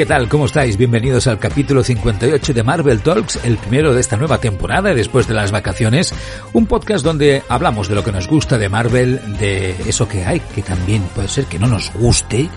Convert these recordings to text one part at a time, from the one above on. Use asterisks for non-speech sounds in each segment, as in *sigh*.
¿Qué tal? ¿Cómo estáis? Bienvenidos al capítulo 58 de Marvel Talks, el primero de esta nueva temporada después de las vacaciones. Un podcast donde hablamos de lo que nos gusta de Marvel, de eso que hay, que también puede ser que no nos guste,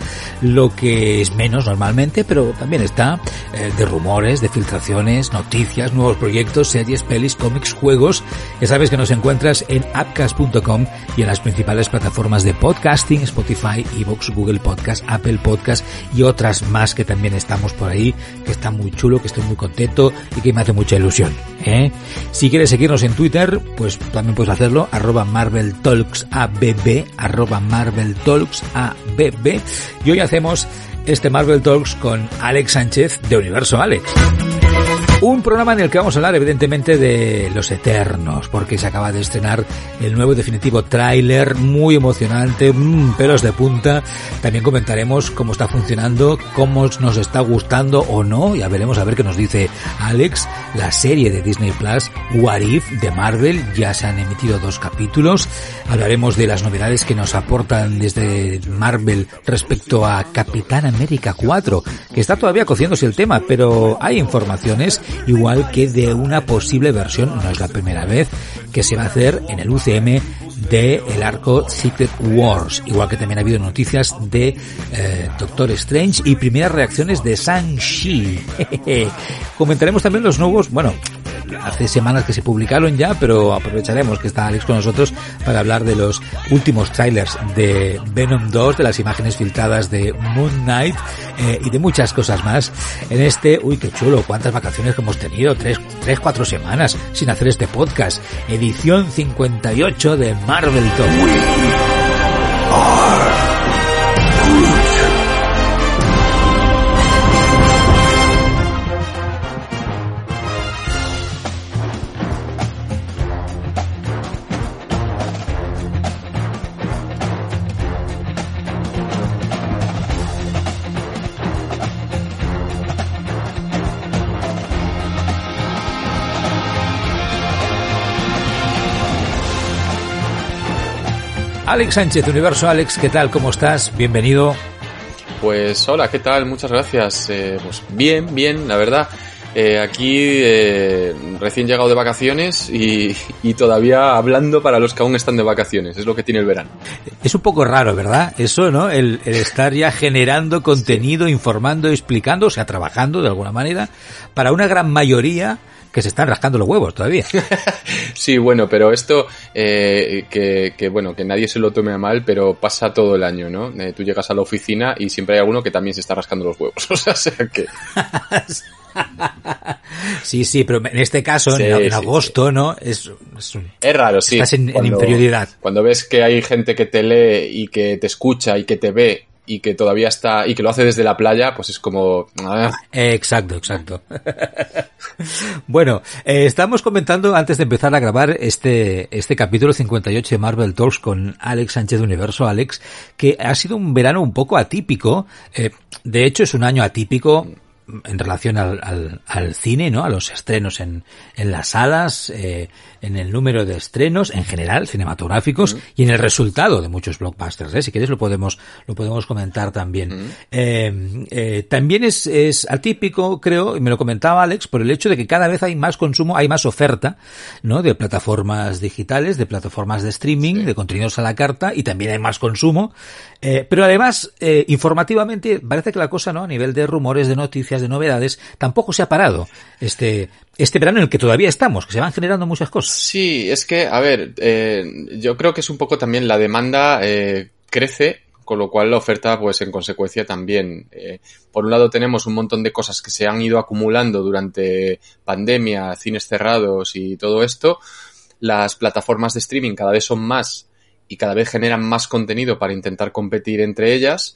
lo que es menos normalmente, pero también está eh, de rumores, de filtraciones, noticias, nuevos proyectos, series, pelis, cómics, juegos. Ya sabes que nos encuentras en appcast.com y en las principales plataformas de podcasting, Spotify, Evox, Google Podcast, Apple Podcast y otras más que también estamos por ahí, que está muy chulo, que estoy muy contento y que me hace mucha ilusión. ¿eh? Si quieres seguirnos en Twitter, pues también puedes hacerlo, arroba Marvel Talks ABB, arroba Marvel Talks ABB. Y hoy hacemos este Marvel Talks con Alex Sánchez de Universo Alex. Un programa en el que vamos a hablar evidentemente de Los Eternos, porque se acaba de estrenar el nuevo definitivo tráiler, muy emocionante, mmm, pelos de punta. También comentaremos cómo está funcionando, cómo nos está gustando o no, ya veremos a ver qué nos dice Alex. La serie de Disney Plus, What If, de Marvel, ya se han emitido dos capítulos. Hablaremos de las novedades que nos aportan desde Marvel respecto a Capitán América 4, que está todavía cociéndose el tema, pero hay igual que de una posible versión, no es la primera vez, que se va a hacer en el UCM de el arco Secret Wars, igual que también ha habido noticias de eh, Doctor Strange y primeras reacciones de Shang-Chi. *laughs* Comentaremos también los nuevos, bueno, hace semanas que se publicaron ya, pero aprovecharemos que está Alex con nosotros para hablar de los últimos trailers de Venom 2, de las imágenes filtradas de Moon Knight eh, y de muchas cosas más. En este, uy, qué chulo, cuántas vacaciones que hemos tenido, tres, tres, cuatro semanas sin hacer este podcast. Edición 58 de Marvel Talk. Alex Sánchez, Universo Alex, ¿qué tal? ¿Cómo estás? Bienvenido. Pues hola, ¿qué tal? Muchas gracias. Eh, pues bien, bien, la verdad. Eh, aquí eh, recién llegado de vacaciones y, y, todavía hablando para los que aún están de vacaciones. Es lo que tiene el verano. Es un poco raro, ¿verdad? Eso, ¿no? El, el estar ya generando contenido, informando, explicando, o sea, trabajando de alguna manera para una gran mayoría que se están rascando los huevos todavía. *laughs* sí, bueno, pero esto, eh, que, que, bueno, que nadie se lo tome a mal, pero pasa todo el año, ¿no? Eh, tú llegas a la oficina y siempre hay alguno que también se está rascando los huevos. *laughs* o sea, sea que... *laughs* sí, sí, pero en este caso, sí, en, en sí, agosto, sí. ¿no? Es, es, un, es, raro, sí. Estás en, cuando, en inferioridad. Cuando ves que hay gente que te lee y que te escucha y que te ve y que todavía está y que lo hace desde la playa, pues es como ah. exacto, exacto. *laughs* bueno, eh, estamos comentando antes de empezar a grabar este este capítulo 58 de Marvel Talks con Alex Sánchez de Universo, Alex, que ha sido un verano un poco atípico. Eh, de hecho, es un año atípico en relación al, al, al, cine, ¿no? A los estrenos en, en las salas, eh, en el número de estrenos, en general, cinematográficos, mm. y en el resultado de muchos blockbusters, ¿eh? Si quieres lo podemos, lo podemos comentar también. Mm. Eh, eh, también es, es atípico, creo, y me lo comentaba Alex, por el hecho de que cada vez hay más consumo, hay más oferta, ¿no? De plataformas digitales, de plataformas de streaming, sí. de contenidos a la carta, y también hay más consumo. Eh, pero además, eh, informativamente, parece que la cosa, ¿no? A nivel de rumores, de noticias, de novedades, tampoco se ha parado este, este verano en el que todavía estamos, que se van generando muchas cosas. Sí, es que, a ver, eh, yo creo que es un poco también la demanda eh, crece, con lo cual la oferta, pues en consecuencia también. Eh, por un lado tenemos un montón de cosas que se han ido acumulando durante pandemia, cines cerrados y todo esto. Las plataformas de streaming cada vez son más y cada vez generan más contenido para intentar competir entre ellas.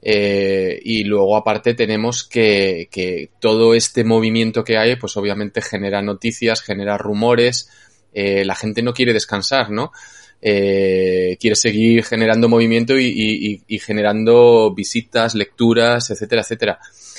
Eh, y luego aparte tenemos que, que, todo este movimiento que hay, pues obviamente genera noticias, genera rumores, eh, la gente no quiere descansar, ¿no? Eh, quiere seguir generando movimiento y, y, y, generando visitas, lecturas, etcétera, etcétera.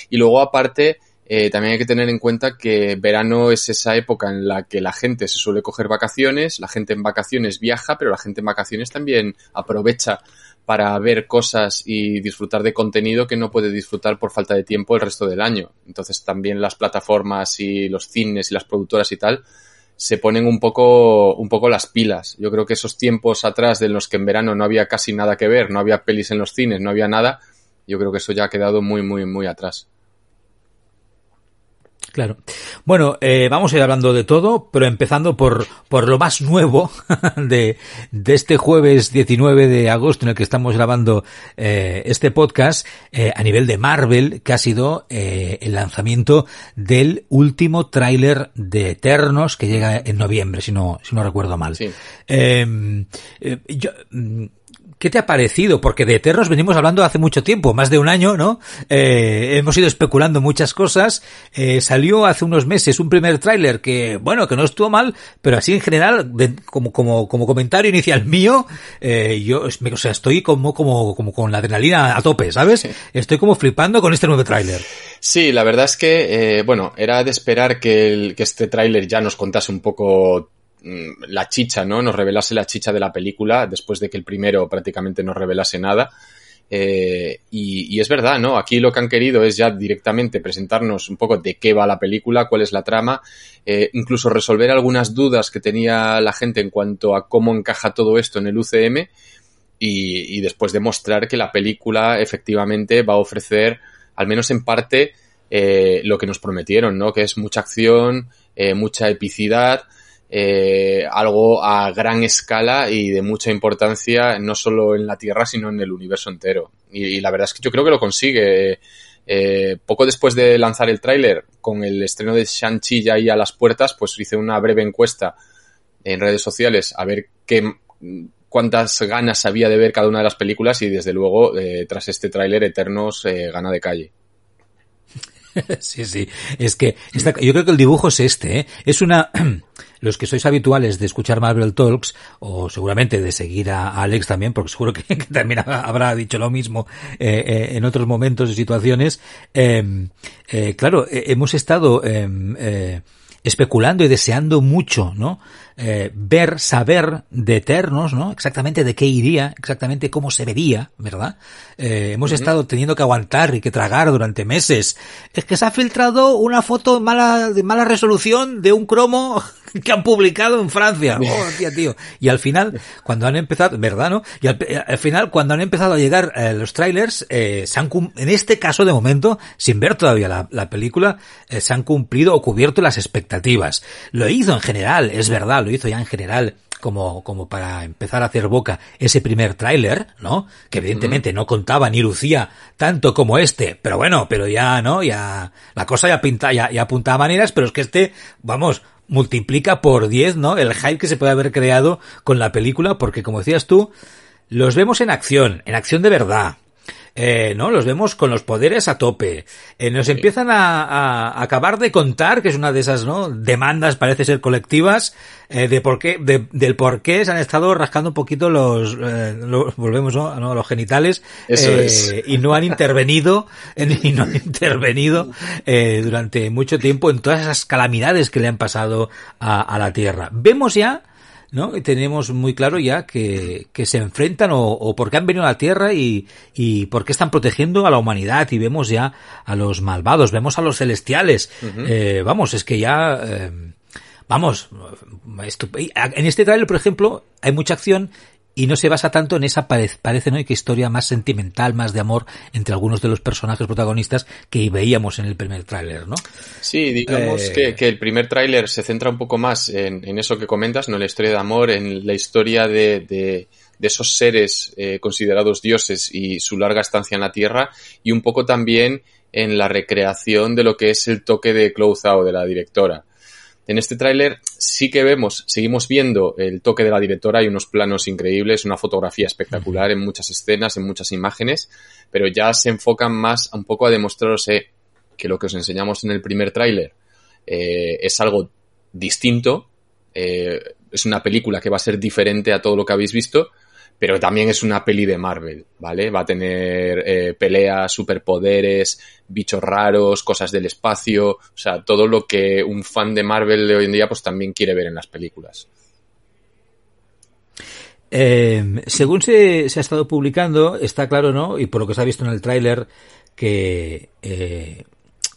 Y luego aparte, eh, también hay que tener en cuenta que verano es esa época en la que la gente se suele coger vacaciones, la gente en vacaciones viaja, pero la gente en vacaciones también aprovecha para ver cosas y disfrutar de contenido que no puede disfrutar por falta de tiempo el resto del año. Entonces también las plataformas y los cines y las productoras y tal se ponen un poco, un poco las pilas. Yo creo que esos tiempos atrás de los que en verano no había casi nada que ver, no había pelis en los cines, no había nada, yo creo que eso ya ha quedado muy, muy, muy atrás. Claro. Bueno, eh, vamos a ir hablando de todo, pero empezando por, por lo más nuevo *laughs* de, de este jueves 19 de agosto en el que estamos grabando eh, este podcast eh, a nivel de Marvel, que ha sido eh, el lanzamiento del último tráiler de Eternos que llega en noviembre, si no, si no recuerdo mal. Sí. Em, eh, yo, mm, ¿Qué te ha parecido? Porque de Eternos venimos hablando hace mucho tiempo, más de un año, ¿no? Eh, hemos ido especulando muchas cosas. Eh, salió hace unos meses un primer tráiler que, bueno, que no estuvo mal, pero así en general, de, como, como, como comentario inicial mío, eh, yo, o sea, estoy como, como, como con la adrenalina a tope, ¿sabes? Sí. Estoy como flipando con este nuevo tráiler. Sí, la verdad es que, eh, bueno, era de esperar que, el, que este tráiler ya nos contase un poco la chicha, ¿no? Nos revelase la chicha de la película después de que el primero prácticamente no revelase nada. Eh, y, es verdad, ¿no? Aquí lo que han querido es ya directamente presentarnos un poco de qué va la película, cuál es la trama, eh, incluso resolver algunas dudas que tenía la gente en cuanto a cómo encaja todo esto en el UCM y, después demostrar que la película efectivamente va a ofrecer, al menos en parte, eh, lo que nos prometieron, ¿no? Que es mucha acción, mucha epicidad, eh, algo a gran escala y de mucha importancia, no solo en la Tierra, sino en el universo entero. Y, la verdad es que yo creo que lo consigue. Eh, poco después de lanzar el tráiler, con el estreno de Shang-Chi ya ahí a las puertas, pues hice una breve encuesta en redes sociales a ver qué cuántas ganas había de ver cada una de las películas y desde luego, eh, tras este tráiler, Eternos eh, gana de calle. *laughs* sí, sí. Es que yo creo que el dibujo es este, ¿eh? Es una... *clears throat* Los que sois habituales de escuchar Marvel Talks, o seguramente de seguir a Alex también, porque seguro que, *laughs* que también habrá dicho lo mismo eh, eh, en otros momentos y situaciones, eh, claro, hemos estado especulando y deseando mucho, ¿no? Eh, ver, saber de Eternos, ¿no? Exactamente de qué iría, exactamente cómo se vería, ¿verdad? Eh, hemos uh -huh. estado teniendo que aguantar y que tragar durante meses. Es que se ha filtrado una foto mala, de mala resolución de un cromo *laughs* que han publicado en Francia. *laughs* Oh, tía, tío. Y al final, cuando han empezado, ¿verdad, no? Y al, al final, cuando han empezado a llegar eh, los trailers, eh, se han, en este caso de momento, sin ver todavía la, la película, eh, se han cumplido o cubierto las expectativas. Lo hizo en general, es verdad, lo hizo ya en general como, como para empezar a hacer boca ese primer tráiler, ¿no? Que evidentemente mm. no contaba ni lucía tanto como este, pero bueno, pero ya, ¿no? Ya, la cosa ya pinta, ya, ya apuntaba a maneras, pero es que este, vamos, multiplica por 10, ¿no? El hype que se puede haber creado con la película, porque como decías tú, los vemos en acción, en acción de verdad. Eh, ¿no? Los vemos con los poderes a tope. Eh, nos sí. empiezan a, a, acabar de contar, que es una de esas, ¿no? Demandas, parece ser colectivas, eh, de por qué, de, del por qué se han estado rascando un poquito los, eh, los volvemos, ¿no? ¿no? Los genitales, es. y no han intervenido, *laughs* y no han intervenido, durante mucho tiempo en todas esas calamidades que le han pasado a, a la Tierra. Vemos ya, ¿no? Y tenemos muy claro ya que, que se enfrentan o, o porque han venido a la Tierra y, y porque están protegiendo a la humanidad y vemos ya a los malvados, vemos a los celestiales. Uh -huh. eh, vamos, es que ya... Eh, vamos, en este trailer, por ejemplo, hay mucha acción y no se basa tanto en esa parece, parece ¿no? que historia más sentimental, más de amor entre algunos de los personajes protagonistas que veíamos en el primer tráiler, ¿no? Sí, digamos eh... que, que, el primer tráiler se centra un poco más en, en, eso que comentas, no en la historia de amor, en la historia de, de, de esos seres eh, considerados dioses y su larga estancia en la Tierra y un poco también en la recreación de lo que es el toque de Out de la directora. En este tráiler sí que vemos, seguimos viendo el toque de la directora, hay unos planos increíbles, una fotografía espectacular en muchas escenas, en muchas imágenes, pero ya se enfocan más un poco a demostraros que lo que os enseñamos en el primer tráiler eh, es algo distinto, eh, es una película que va a ser diferente a todo lo que habéis visto, pero también es una peli de Marvel, ¿vale? Va a tener eh, peleas, superpoderes, bichos raros, cosas del espacio, o sea, todo lo que un fan de Marvel de hoy en día pues también quiere ver en las películas. Eh, según se, ha estado publicando, está claro, ¿no? Y por lo que se ha visto en el tráiler, que, eh,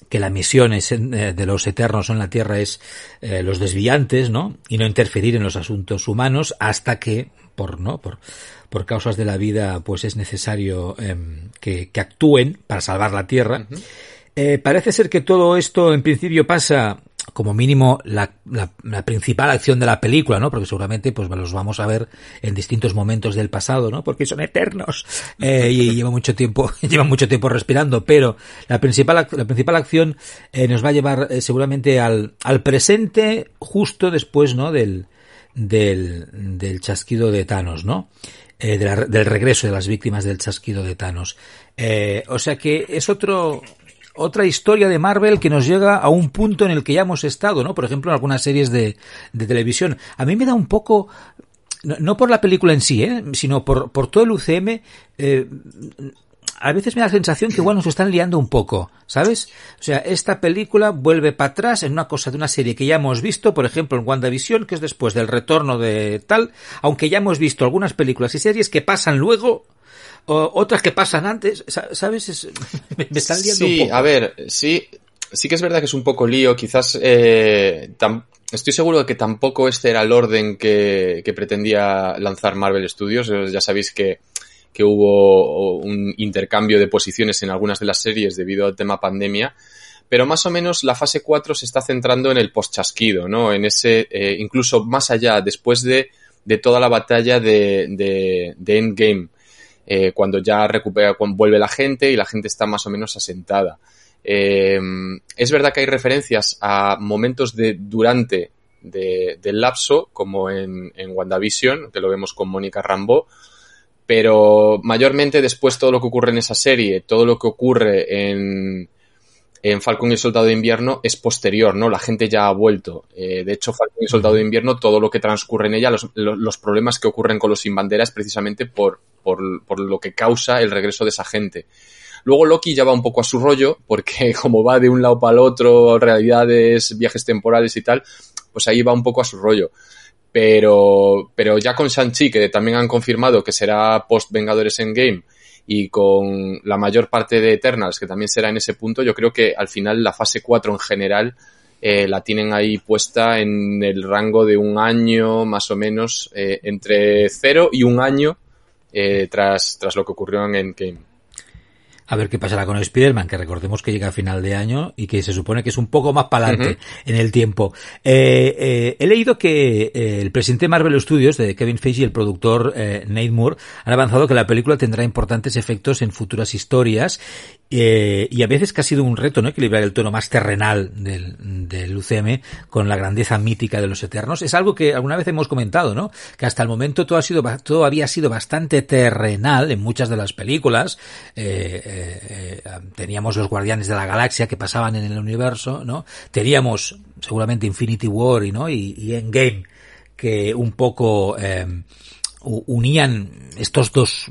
que la misión de los eternos en la Tierra es los desviantes, ¿no? Y no interferir en los asuntos humanos hasta que por no por, por causas de la vida pues es necesario em, que, actúen para salvar la tierra eh, parece ser que todo esto en principio pasa como mínimo la, la, principal acción de la película, ¿no? Porque seguramente pues los vamos a ver en distintos momentos del pasado, ¿no? Porque son eternos *laughs* eh, y lleva mucho tiempo, *laughs* lleva mucho tiempo respirando, pero la principal la principal acción eh, nos va a llevar seguramente al, al presente justo después, ¿no? Del del, del chasquido de Thanos, ¿no? Eh, del regreso de las víctimas del chasquido de Thanos. Eh, o sea que es otro, otra historia de Marvel que nos llega a un punto en el que ya hemos estado, ¿no? Por ejemplo, en algunas series de, de televisión. A mí me da un poco, no, por la película en sí, ¿eh? sino por, por todo el UCM, eh, a veces me da la sensación que igual nos están liando un poco, ¿sabes? O sea, esta película vuelve para atrás en una cosa de una serie que ya hemos visto, por ejemplo, en WandaVision, que es después del retorno de tal, aunque ya hemos visto algunas películas y series que pasan luego, o otras que pasan antes, ¿sabes? *laughs* me, están liando un poco. a ver, sí, sí que es verdad que es un poco lío, quizás eh, estoy seguro de que tampoco este era el orden que, que pretendía lanzar Marvel Studios, ya sabéis que que hubo un intercambio de posiciones en algunas de las series debido al tema pandemia, pero más o menos la fase 4 se está centrando en el post-chasquido, ¿no? En ese, eh, incluso más allá, después de, de toda la batalla de, de, de Endgame, eh, cuando ya recupera, cuando vuelve la gente y la gente está más o menos asentada. Eh, es verdad que hay referencias a momentos de durante de, del lapso, como en, en WandaVision, que lo vemos con Mónica Rambeau, pero mayormente después todo lo que ocurre en esa serie, todo lo que ocurre en, en Falcon y el Soldado de Invierno es posterior, ¿no? La gente ya ha vuelto. Eh, de hecho, Falcon y el Soldado de Invierno, todo lo que transcurre en ella, los, los, problemas que ocurren con los sin bandera es precisamente por, por, por, lo que causa el regreso de esa gente. Luego Loki ya va un poco a su rollo, porque *laughs* como va de un lado para el otro, realidades, viajes temporales y tal, pues ahí va un poco a su rollo. Pero, pero ya con Shang-Chi, que también han confirmado que será post Vengadores Endgame, y con la mayor parte de Eternals, que también será en ese punto, yo creo que al final la fase 4 en general eh, la tienen ahí puesta en el rango de un año más o menos, eh, entre cero y un año eh, tras, tras lo que ocurrió en Endgame a ver qué pasará con Spider-Man, que recordemos que llega a final de año y que se supone que es un poco más para adelante en el tiempo. Eh, eh, he leído que eh, el presidente de Marvel Studios, de Kevin Feige y el productor Nate Moore, han avanzado que la película tendrá importantes efectos en futuras historias y a veces que ha sido un reto, ¿no? Equilibrar el tono más terrenal del, del UCM con la grandeza mítica de los Eternos. Es algo que alguna vez hemos comentado, ¿no? Que hasta el momento todo ha sido, todo había sido bastante terrenal en muchas de las películas. Eh, eh, teníamos los Guardianes de la Galaxia que pasaban en el universo, ¿no? Teníamos seguramente Infinity War y, ¿no? y, Endgame que un poco eh, unían estos dos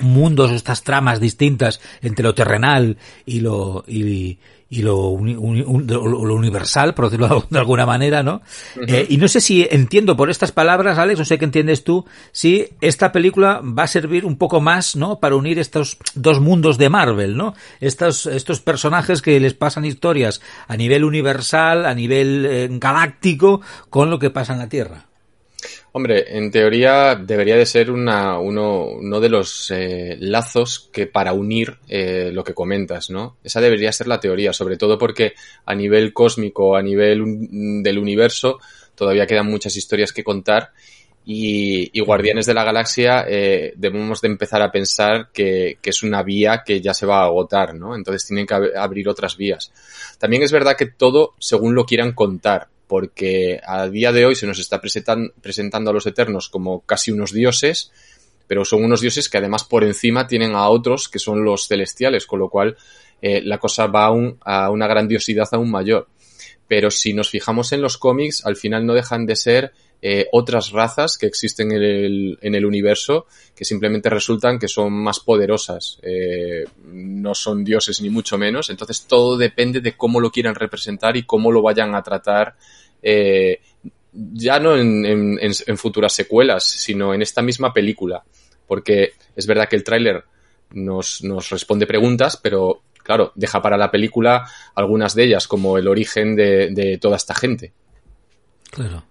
mundos, estas tramas distintas entre lo terrenal y lo y, y lo, lo, universal, por decirlo *laughs* de alguna manera, ¿no? Eh, y no sé si entiendo por estas palabras, Alex, no sé qué entiendes tú, si esta película va a servir un poco más, ¿no? Para unir estos dos mundos de Marvel, ¿no? Estos, estos personajes que les pasan historias a nivel universal, a nivel eh, galáctico, con lo que pasa en la Tierra. Hombre, en teoría debería de ser una, uno, uno de los eh, lazos que para unir eh, lo que comentas, ¿no? Esa debería ser la teoría, sobre todo porque a nivel cósmico, a nivel del universo, todavía quedan muchas historias que contar y, Guardianes de la Galaxia eh, debemos de empezar a pensar que, que, es una vía que ya se va a agotar, ¿no? Entonces tienen que ab abrir otras vías. También es verdad que todo según lo quieran contar porque a día de hoy se nos está presentando a los Eternos como casi unos dioses, pero son unos dioses que además por encima tienen a otros que son los celestiales, con lo cual eh, la cosa va a una grandiosidad aún mayor. Pero si nos fijamos en los cómics, al final no dejan de ser eh, otras razas que existen en el, en el, universo que simplemente resultan que son más poderosas. Eh, no son dioses ni mucho menos. Entonces todo depende de cómo lo quieran representar y cómo lo vayan a tratar. Eh, ya no en, en, en, futuras secuelas, sino en esta misma película. Porque es verdad que el tráiler nos, nos responde preguntas, pero claro, deja para la película algunas de ellas, como el origen de, de toda esta gente. Claro.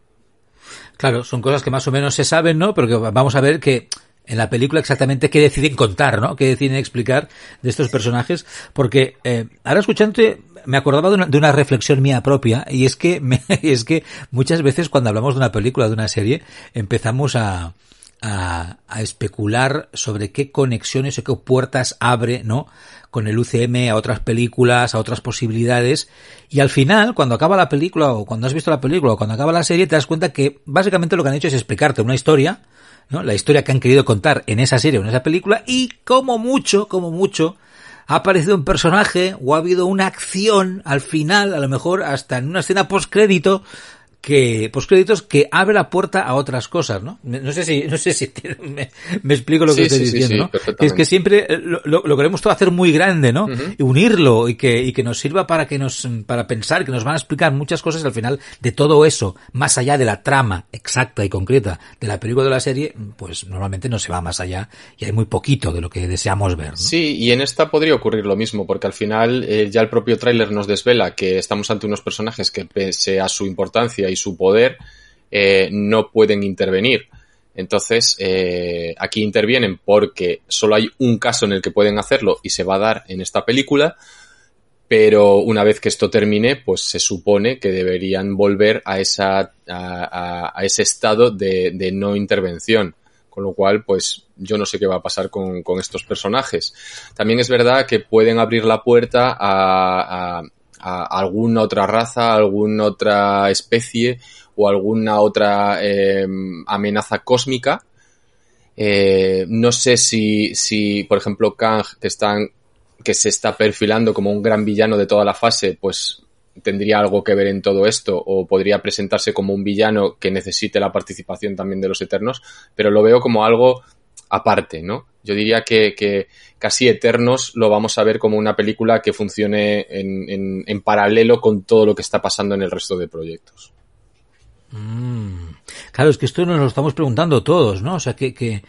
Claro, son cosas que más o menos se saben, ¿no? Pero que vamos a ver que en la película exactamente qué deciden contar, ¿no? Qué deciden explicar de estos personajes. Porque eh, ahora escuchándote me acordaba de una, de una, reflexión mía propia y es que me, *laughs* es que muchas veces cuando hablamos de una película, de una serie, empezamos a, a, a especular sobre qué conexiones o qué puertas abre, ¿no? con el UCM a otras películas, a otras posibilidades, y al final, cuando acaba la película, o cuando has visto la película, o cuando acaba la serie, te das cuenta que básicamente lo que han hecho es explicarte una historia, ¿no? La historia que han querido contar en esa serie o en esa película, y como mucho, como mucho, ha aparecido un personaje o ha habido una acción al final, a lo mejor hasta en una escena post crédito, que créditos que abre la puerta a otras cosas, ¿no? No sé si no sé si *laughs* me, me explico lo que estoy diciendo, ¿no? es que siempre eh, lo, lo, queremos todo hacer muy grande, ¿no? Y unirlo y que y que nos sirva para que nos para pensar que nos van a explicar muchas cosas al final de todo eso, más allá de la trama exacta y concreta de la película de la serie, pues normalmente no se va más allá y hay muy poquito de lo que deseamos ver, ¿no? Sí, y en esta podría ocurrir lo mismo, porque al final eh, ya el propio tráiler nos desvela que estamos ante unos personajes que pese a su importancia y su poder, eh, no pueden intervenir. Entonces, eh, aquí intervienen porque solo hay un caso en el que pueden hacerlo y se va a dar en esta película, pero una vez que esto termine, pues se supone que deberían volver a, esa, a, ese estado de, no intervención. Con lo cual, pues yo no sé qué va a pasar con estos personajes. También es verdad que pueden abrir la puerta a, a alguna otra raza, alguna otra especie o alguna otra eh, amenaza cósmica. Eh, no sé si, si, por ejemplo, Kang, que, están, que se está perfilando como un gran villano de toda la fase, pues tendría algo que ver en todo esto o podría presentarse como un villano que necesite la participación también de los Eternos, pero lo veo como algo aparte, ¿no? Yo diría que, que, casi Eternos lo vamos a ver como una película que funcione en, en, en paralelo con todo lo que está pasando en el resto de proyectos. Mm. Claro, es que esto nos lo estamos preguntando todos, ¿no? O sea, que, que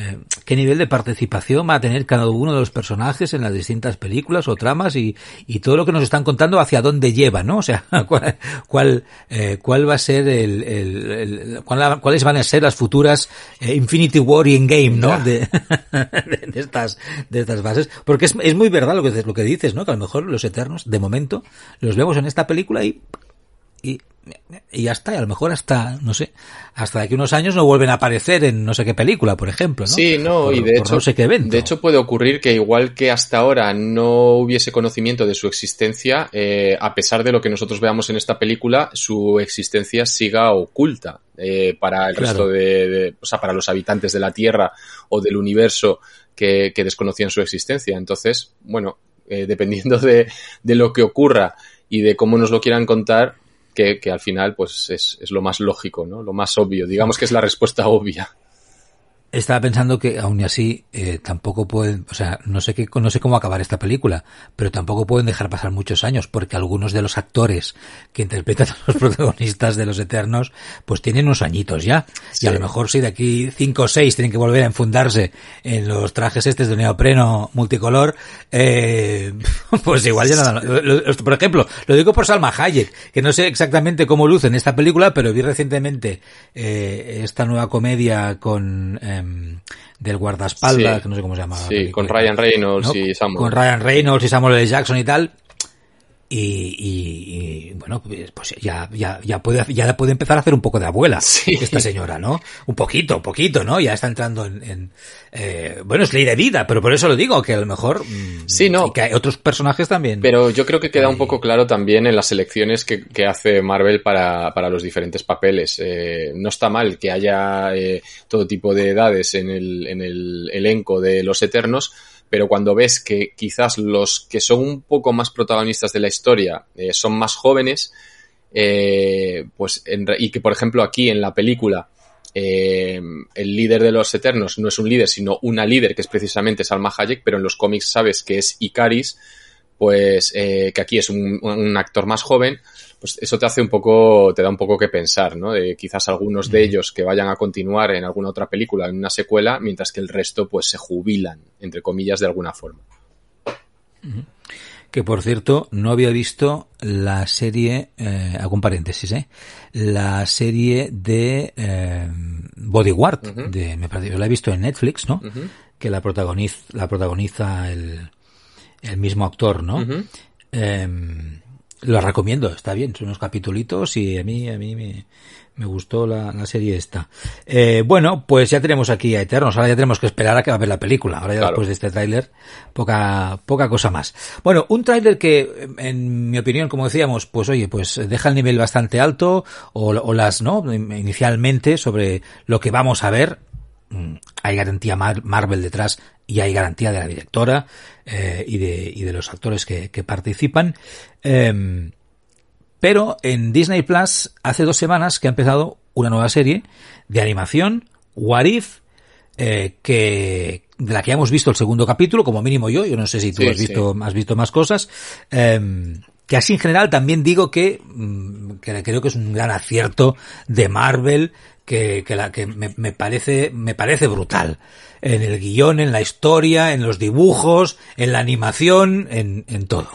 eh, qué nivel de participación va a tener cada uno de los personajes en las distintas películas o tramas y, y todo lo que nos están contando hacia dónde lleva, ¿no? O sea, *laughs* cuál, cuál, eh, cuál va a ser el, el, el cuál, cuáles van a ser las futuras eh, Infinity War y Endgame, ¿no? *laughs* De, de, estas, de estas bases. Porque es, es muy verdad lo que, lo que dices, ¿no? Que a lo mejor los Eternos, de momento, los vemos en esta película y, y está, y a lo mejor hasta, no sé, hasta de aquí unos años no vuelven a aparecer en no sé qué película, por ejemplo, ¿no? Sí, no, por, y de hecho, no sé qué evento. de hecho puede ocurrir que igual que hasta ahora no hubiese conocimiento de su existencia, eh, a pesar de lo que nosotros veamos en esta película, su existencia siga oculta eh, para el claro. resto de, de, o sea, para los habitantes de la Tierra o del universo que, que desconocían su existencia. Entonces, bueno, eh, dependiendo de, de lo que ocurra y de cómo nos lo quieran contar, que, que al final pues es, es, lo más lógico, ¿no? Lo más obvio. Digamos que es la respuesta obvia. Estaba pensando que aún así eh, tampoco pueden, o sea, no sé qué, no sé cómo acabar esta película, pero tampoco pueden dejar pasar muchos años porque algunos de los actores que interpretan a los *laughs* protagonistas de los Eternos, pues tienen unos añitos ya sí. y a lo mejor si de aquí cinco o seis tienen que volver a enfundarse en los trajes estos de neopreno multicolor, eh, *laughs* pues igual ya nada. Por ejemplo, lo digo por Salma Hayek, que no sé exactamente cómo luce en esta película, pero vi recientemente eh, esta nueva comedia con eh, del guardaespaldas, sí. que no sé cómo se llama. Sí, con Ryan Reynolds ¿no? y Samuel. Con Ryan Reynolds y Samuel L. Jackson y tal. Y, bueno, pues, pues ya, ya, ya puede, ya puede empezar a hacer un poco de abuela esta señora, ¿no? Un poquito, un poquito, ¿no? Ya está entrando en, eh, bueno, es ley de vida, pero por eso lo digo, que a lo mejor mm, sí, no, que hay otros personajes también. Pero yo creo que queda un poco claro también en las selecciones que, que hace Marvel para, para los diferentes papeles. Eh, no está mal que haya eh, todo tipo de edades en el, en el elenco de los Eternos, pero cuando ves que quizás los que son un poco más protagonistas de la historia eh, son más jóvenes, eh, pues y que por ejemplo aquí en la película eh, el líder de los Eternos no es un líder, sino una líder que es precisamente Salma Hayek, pero en los cómics sabes que es Icaris, pues que aquí es un, un actor más joven, pues eso te hace un poco, te da un poco que pensar, ¿no? De quizás algunos de ellos que vayan a continuar en alguna otra película, en una secuela, mientras que el resto pues se jubilan, entre comillas, de alguna forma. Que por cierto, no había visto la serie, eh, hago un paréntesis, ¿eh? La serie de eh, Bodyguard, de, me parece, yo la he visto en Netflix, ¿no? Que la protagoniza, la protagoniza el, el mismo actor, ¿no? Lo recomiendo, está bien, son unos capitulitos y a mí, a mí me, me gustó la, la serie esta. Eh, bueno, pues ya tenemos aquí a Eternos, ahora ya tenemos que esperar a que va a ver la película, ahora ya después de este tráiler, poca, poca cosa más. Bueno, un tráiler que, en mi opinión, como decíamos, pues oye, pues deja el nivel bastante alto, o, o las, ¿no? Inicialmente sobre lo que vamos a ver, mm, hay garantía Marvel detrás y hay garantía de la directora eh, y, de, y de los actores que, que participan. Eh, pero en Disney Plus hace dos semanas que ha empezado una nueva serie de animación, What If, eh, que de la que hemos visto el segundo capítulo, como mínimo yo, yo no sé si tú has visto, has visto más cosas, eh, que así en general también digo que, mm, que creo que es un gran acierto de Marvel, que, que, la, que me, me, parece, me parece brutal. En el guion, en la historia, en los dibujos, en la animación, en, en todo.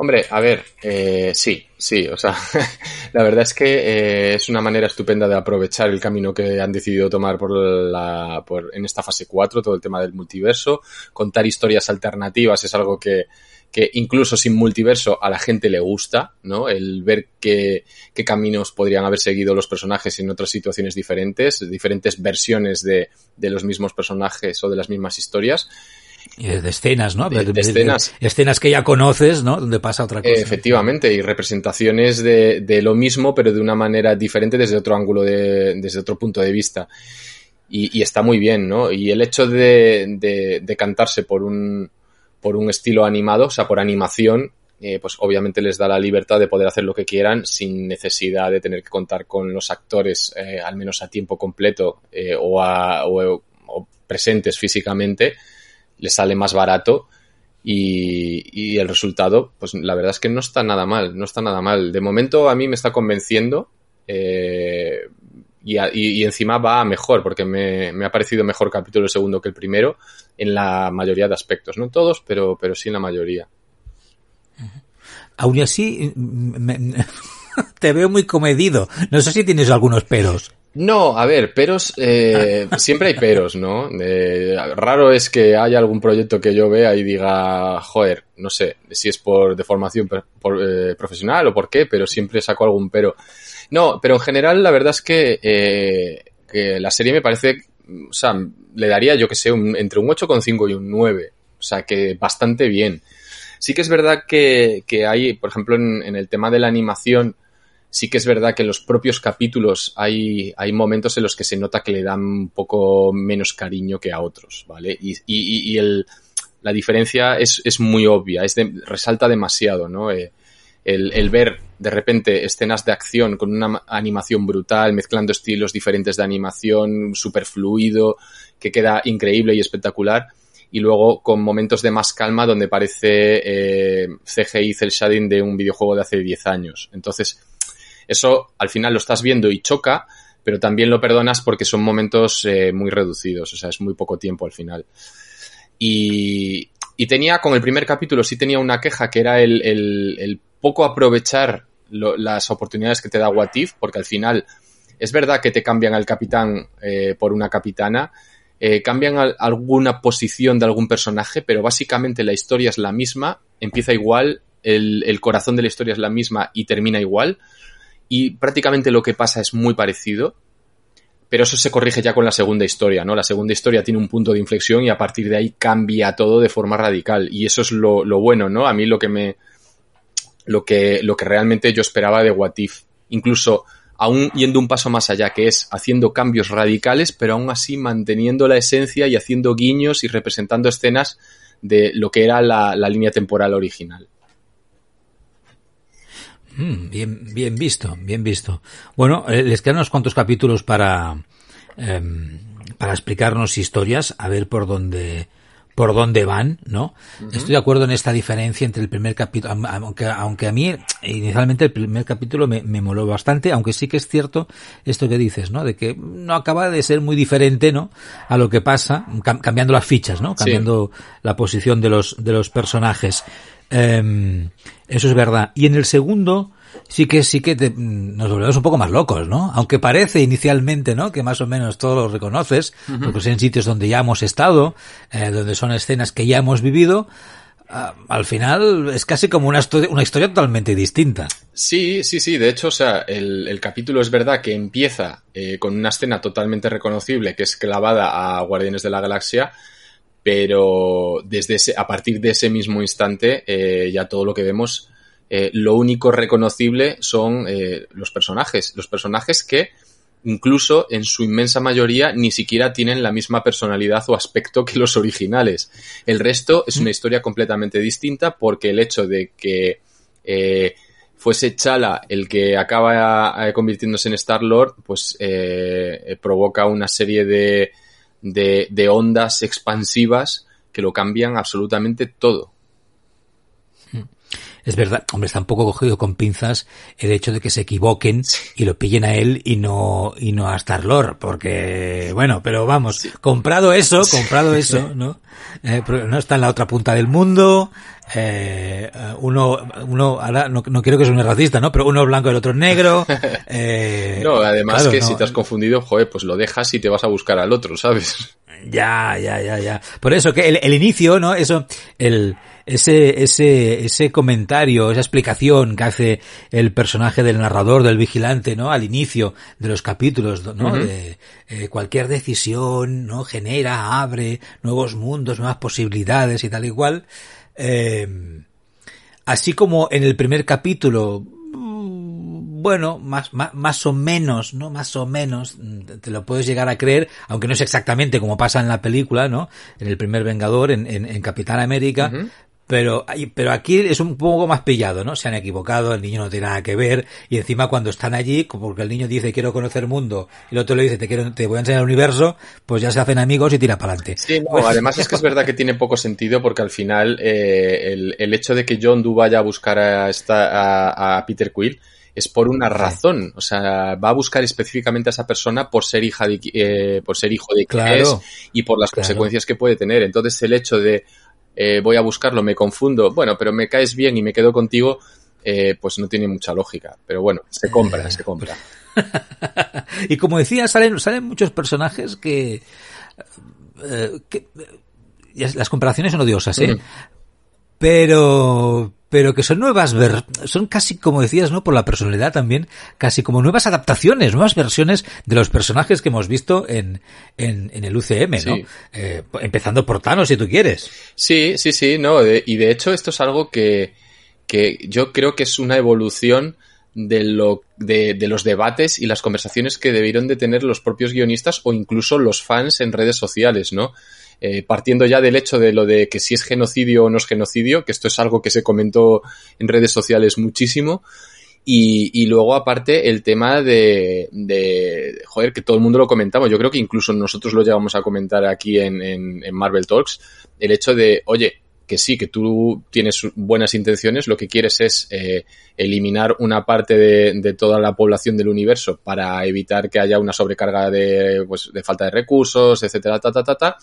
Hombre, a ver, eh, sí, sí, o sea, *laughs* la verdad es que eh, es una manera estupenda de aprovechar el camino que han decidido tomar por la, por, en esta fase 4, todo el tema del multiverso, contar historias alternativas es algo que, que incluso sin multiverso a la gente le gusta, ¿no? El ver qué, qué caminos podrían haber seguido los personajes en otras situaciones diferentes, diferentes versiones de, de los mismos personajes o de las mismas historias. Y de escenas, ¿no? De, de escenas. escenas que ya conoces, ¿no? Donde pasa otra cosa. Efectivamente, y representaciones de, de, lo mismo, pero de una manera diferente desde otro ángulo, de, desde otro punto de vista. Y, y está muy bien, ¿no? Y el hecho de, de, de cantarse por un, por un estilo animado, o sea, por animación, eh, pues obviamente les da la libertad de poder hacer lo que quieran sin necesidad de tener que contar con los actores eh, al menos a tiempo completo eh, o, a, o, o, presentes físicamente, les sale más barato y, y, el resultado, pues la verdad es que no está nada mal, no está nada mal. De momento a mí me está convenciendo y, encima va mejor, porque me, me, ha parecido mejor capítulo el segundo que el primero en la mayoría de aspectos. No todos, pero, pero sí en la mayoría. Aún así, me, *laughs* te veo muy comedido. No sé si tienes algunos peros. No, a ver, peros, eh, *laughs* siempre hay peros, ¿no? Eh, raro es que haya algún proyecto que yo vea y diga, joder, no sé si es por deformación por, eh, profesional o por qué, pero siempre saco algún pero. No, pero en general la verdad es que, eh, que la serie me parece, o sea, le daría yo que sé, un, entre un 8,5 y un 9. O sea, que bastante bien. Sí que es verdad que, que hay, por ejemplo, en, en, el tema de la animación, sí que es verdad que en los propios capítulos hay, hay momentos en los que se nota que le dan un poco menos cariño que a otros, ¿vale? Y, y, y el, la diferencia es, es muy obvia, es de, resalta demasiado, ¿no? Eh, el, el, ver de repente escenas de acción con una animación brutal, mezclando estilos diferentes de animación, super fluido, que queda increíble y espectacular, y luego con momentos de más calma donde parece eh, CGI cel shading de un videojuego de hace 10 años. Entonces, eso al final lo estás viendo y choca, pero también lo perdonas porque son momentos eh, muy reducidos, o sea, es muy poco tiempo al final. Y, y tenía, con el primer capítulo, sí tenía una queja que era el, poco aprovechar las oportunidades que te da Watif, porque al final es verdad que te cambian al capitán eh, por una capitana, eh, cambian alguna posición de algún personaje, pero básicamente la historia es la misma, empieza igual el, el corazón de la historia es la misma y termina igual. Y prácticamente lo que pasa es muy parecido pero eso se corrige ya con la segunda historia, ¿no? La segunda historia tiene un punto de inflexión y a partir de ahí cambia todo de forma radical. Y eso es lo, bueno, ¿no? A mí lo que me. Lo que, lo que realmente yo esperaba de What If. Incluso aún yendo un paso más allá, que es haciendo cambios radicales, pero aún así manteniendo la esencia y haciendo guiños y representando escenas de lo que era la línea temporal original. Mm, bien, bien visto, bien visto. Bueno, eh, les quedan unos cuantos capítulos para, eh, para explicarnos historias, a ver por dónde, por dónde van, ¿no? Uh -huh. Estoy de acuerdo en esta diferencia entre el primer capítulo, aunque, aunque a mí inicialmente el primer capítulo me, me, moló bastante, aunque sí que es cierto esto que dices, ¿no? De que no acaba de ser muy diferente, ¿no? A lo que pasa, cam cambiando las fichas, ¿no? Cambiando sí. la posición de los, de los personajes. Eh, eso es verdad. Y en el segundo, sí que sí que te, nos volvemos un poco más locos, ¿no? Aunque parece inicialmente, ¿no? Que más o menos todo lo reconoces, uh -huh. porque son sitios donde ya hemos estado, eh, donde son escenas que ya hemos vivido. Uh, al final es casi como una, una historia totalmente distinta. Sí, sí, sí. De hecho, o sea, el, el capítulo es verdad que empieza eh, con una escena totalmente reconocible que es clavada a Guardianes de la Galaxia, pero desde ese, a partir de ese mismo instante eh, ya todo lo que vemos, eh, lo único reconocible son eh, los personajes, los personajes que incluso en su inmensa mayoría ni siquiera tienen la misma personalidad o aspecto que los originales. El resto es una historia completamente distinta porque el hecho de que fuese Chala el que acaba convirtiéndose en Star Lord, pues provoca una serie de, de, de ondas expansivas que lo cambian absolutamente todo. Es verdad, hombre, está un poco cogido con pinzas el hecho de que se equivoquen y lo pillen a él y no, y no a Star-Lord, porque, bueno, pero vamos, comprado eso, comprado *laughs* eso, ¿no? Eh, no está en la otra punta del mundo, eh, uno, uno, ahora no, no quiero que suene racista, ¿no? Pero uno es blanco y el otro es negro. *laughs* Eh, no, además claro, que no, si te has confundido, joder, pues lo dejas y te vas a buscar al otro, ¿sabes? Ya, ya, ya, ya. Por eso que el, el inicio, ¿no? Eso, el, ese, ese, ese comentario, esa explicación que hace el personaje del narrador, del vigilante, ¿no? Al inicio de los capítulos, ¿no? Uh -huh. de, eh, cualquier decisión, ¿no? Genera, abre nuevos mundos, nuevas posibilidades y tal y cual. Eh, así como en el primer capítulo, bueno, más, más, más o menos, ¿no? Más o menos te lo puedes llegar a creer, aunque no es exactamente como pasa en la película, ¿no? En el primer Vengador, en, en, en Capitán América, uh -huh. Pero, pero aquí es un poco más pillado, ¿no? Se han equivocado, el niño no tiene nada que ver, y encima cuando están allí, porque el niño dice quiero conocer el mundo, y el otro le dice te quiero, te voy a enseñar el universo, pues ya se hacen amigos y tira para adelante. Sí, no, además es que es verdad que tiene poco sentido porque al final eh, el, el, hecho de que John Doe vaya a buscar a, esta, a, a Peter Quill es por una razón, o sea, va a buscar específicamente a esa persona por ser hija de, eh, por ser hijo de quien claro, es y por las claro. consecuencias que puede tener. Entonces el hecho de eh, voy a buscarlo, me confundo, bueno, pero me caes bien y me quedo contigo, eh, pues no tiene mucha lógica. Pero bueno, se compra, se compra. *laughs* y como decía, salen, salen muchos personajes que, eh, que las comparaciones son odiosas, ¿eh? Mm. Pero, pero que son nuevas, ver son casi como decías, ¿no? Por la personalidad también, casi como nuevas adaptaciones, nuevas versiones de los personajes que hemos visto en, en, en el UCM, ¿no? Sí. Eh, empezando por Thanos, si tú quieres. Sí, sí, sí, no, de, y de hecho esto es algo que, que yo creo que es una evolución de, lo, de, de, los debates y las conversaciones que debieron de tener los propios guionistas o incluso los fans en redes sociales, ¿no? Eh, partiendo ya del hecho de lo de que si es genocidio o no es genocidio, que esto es algo que se comentó en redes sociales muchísimo, y, y luego aparte el tema de, de, joder, que todo el mundo lo comentamos, yo creo que incluso nosotros lo llevamos a comentar aquí en, en, en Marvel Talks, el hecho de, oye, que sí, que tú tienes buenas intenciones, lo que quieres es eh, eliminar una parte de, de, toda la población del universo para evitar que haya una sobrecarga de, pues, de falta de recursos, etcétera, ta, ta, ta, ta.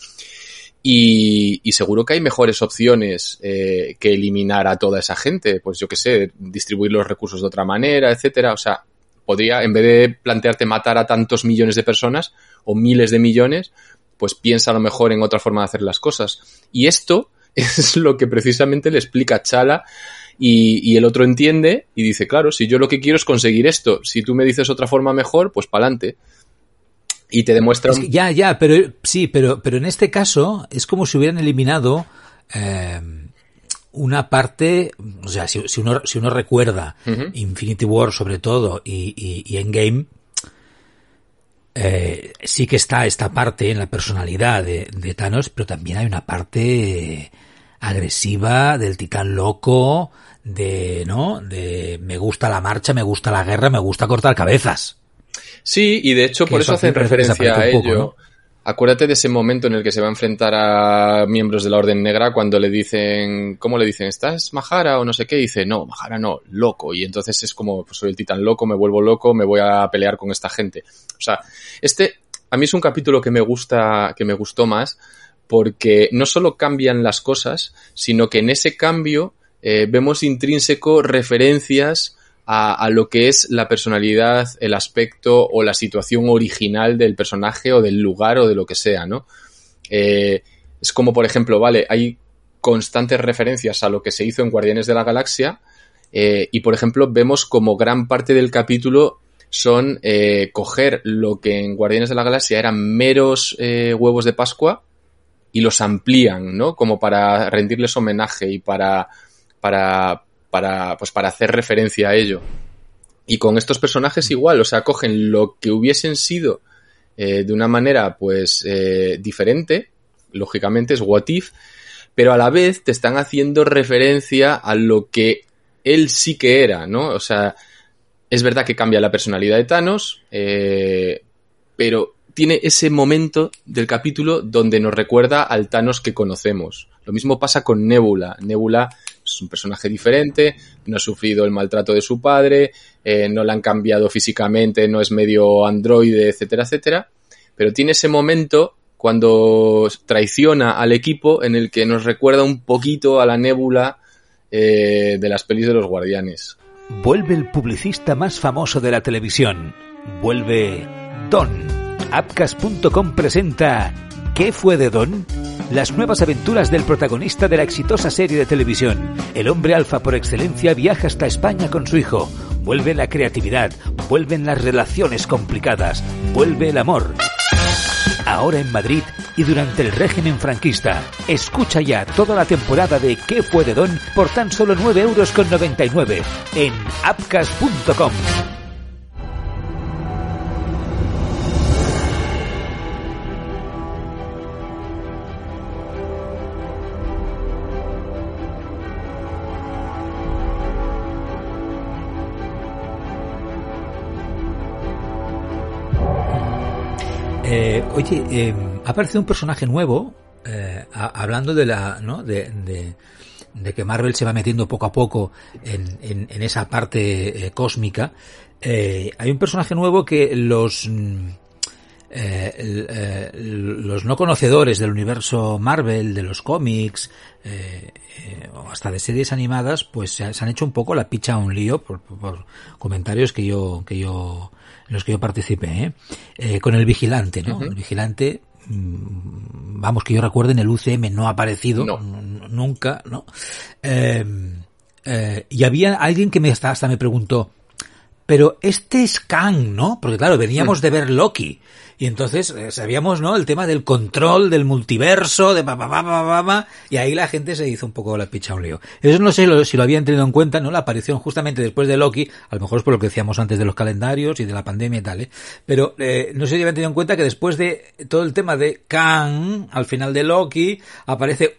Y, y, seguro que hay mejores opciones eh, que eliminar a toda esa gente. Pues yo qué sé, distribuir los recursos de otra manera, etcétera. O sea, podría, en vez de plantearte matar a tantos millones de personas o miles de millones, pues piensa a lo mejor en otra forma de hacer las cosas. Y esto *laughs* es lo que precisamente le explica Chala Y, el otro entiende y dice, claro, si yo lo que quiero es conseguir esto, si tú me dices otra forma mejor, pues para adelante. Y te demuestra... ya, ya, pero sí, pero, pero en este caso es como si hubieran eliminado... Eh, una parte, o sea, si, uno, si uno recuerda Infinity War sobre todo y, y, Endgame, eh, sí que está esta parte en la personalidad de, Thanos, pero también hay una parte agresiva del titán loco, de, ¿no? De me gusta la marcha, me gusta la guerra, me gusta cortar cabezas. Sí, y de hecho por eso, hacen referencia a ello. Acuérdate de ese momento en el que se va a enfrentar a miembros de la Orden Negra cuando le dicen, ¿cómo le dicen? ¿Estás Majara o no sé qué? Y dice, no, Majara no, loco. Y entonces es como, pues soy el titán loco, me vuelvo loco, me voy a pelear con esta gente. O sea, este, a mí es un capítulo que me gusta, que me gustó más, porque no solo cambian las cosas, sino que en ese cambio eh, vemos intrínseco referencias a, lo que es la personalidad, el aspecto o la situación original del personaje o del lugar o de lo que sea, ¿no? Eh, es como, por ejemplo, vale, hay constantes referencias a lo que se hizo en Guardianes de la Galaxia eh, y, por ejemplo, vemos como gran parte del capítulo son eh, coger lo que en Guardianes de la Galaxia eran meros huevos de Pascua y los amplían, ¿no? Como para rendirles homenaje y para, para, para, pues para hacer referencia a ello. Y con estos personajes igual, o sea, cogen lo que hubiesen sido eh, de una manera pues eh, diferente, lógicamente es what if, pero a la vez te están haciendo referencia a lo que él sí que era, ¿no? O sea, es verdad que cambia la personalidad de Thanos, eh, pero tiene ese momento del capítulo donde nos recuerda al Thanos que conocemos. Lo mismo pasa con Nebula. Nebula es un personaje diferente, no ha sufrido el maltrato de su padre, eh, no le han cambiado físicamente, no es medio androide, etcétera, etcétera. Pero tiene ese momento cuando traiciona al equipo en el que nos recuerda un poquito a la Nebula eh, de las pelis de los guardianes. Vuelve el publicista más famoso de la televisión. Vuelve Don. Apcas.com presenta ¿Qué fue de Don? Las nuevas aventuras del protagonista de la exitosa serie de televisión. El hombre alfa por excelencia viaja hasta España con su hijo. Vuelve la creatividad, vuelven las relaciones complicadas, vuelve el amor. Ahora en Madrid y durante el régimen franquista. Escucha ya toda la temporada de ¿Qué fue de Don? por tan solo 9,99 euros en apcas.com. oye, eh, ha aparecido un personaje nuevo, eh, hablando de la, ¿no? De, de, que Marvel se va metiendo poco a poco en, en, esa parte cósmica. hay un personaje nuevo que los, mm, los no conocedores del universo Marvel, de los cómics, o hasta de series animadas, pues se, han hecho un poco la picha a un lío por, por comentarios que yo, que yo en los que yo participé, ¿eh? eh con el vigilante, ¿no? El vigilante, mm, vamos, que yo recuerde, en el UCM no ha aparecido nunca, ¿no? Em, eh, y había alguien que me hasta, hasta me preguntó, pero este es Kang, ¿no? Porque claro, veníamos de ver Loki. Y entonces eh, sabíamos, ¿no? El tema del control, del multiverso, de pa, pa, pa, pa, y ahí la gente se hizo un poco la picha un lío. Eso no sé si lo habían tenido en cuenta, ¿no? La aparición justamente después de Loki, a lo mejor es por lo que decíamos antes de los calendarios y de la pandemia y tal, ¿eh? Pero eh, no sé si habían tenido en cuenta que después de todo el tema de Kang, al final de Loki, aparece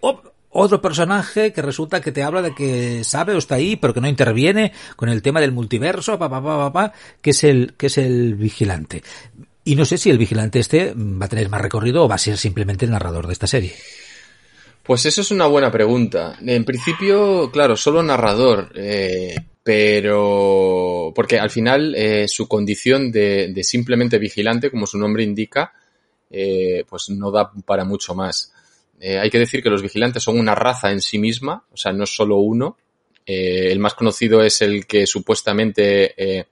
otro personaje que resulta que te habla de que sabe o está ahí, pero que no interviene con el tema del multiverso, pa, pa, pa, pa, que es el, que es el vigilante. Y no sé si el vigilante este va a tener más recorrido o va a ser simplemente el narrador de esta serie. Pues eso es una buena pregunta. En principio, claro, solo narrador, eh, pero porque al final eh, su condición de, simplemente vigilante, como su nombre indica, eh, pues no da para mucho más. Hay que decir que los vigilantes son una raza en sí misma, o sea, no es solo uno. el más conocido es el que supuestamente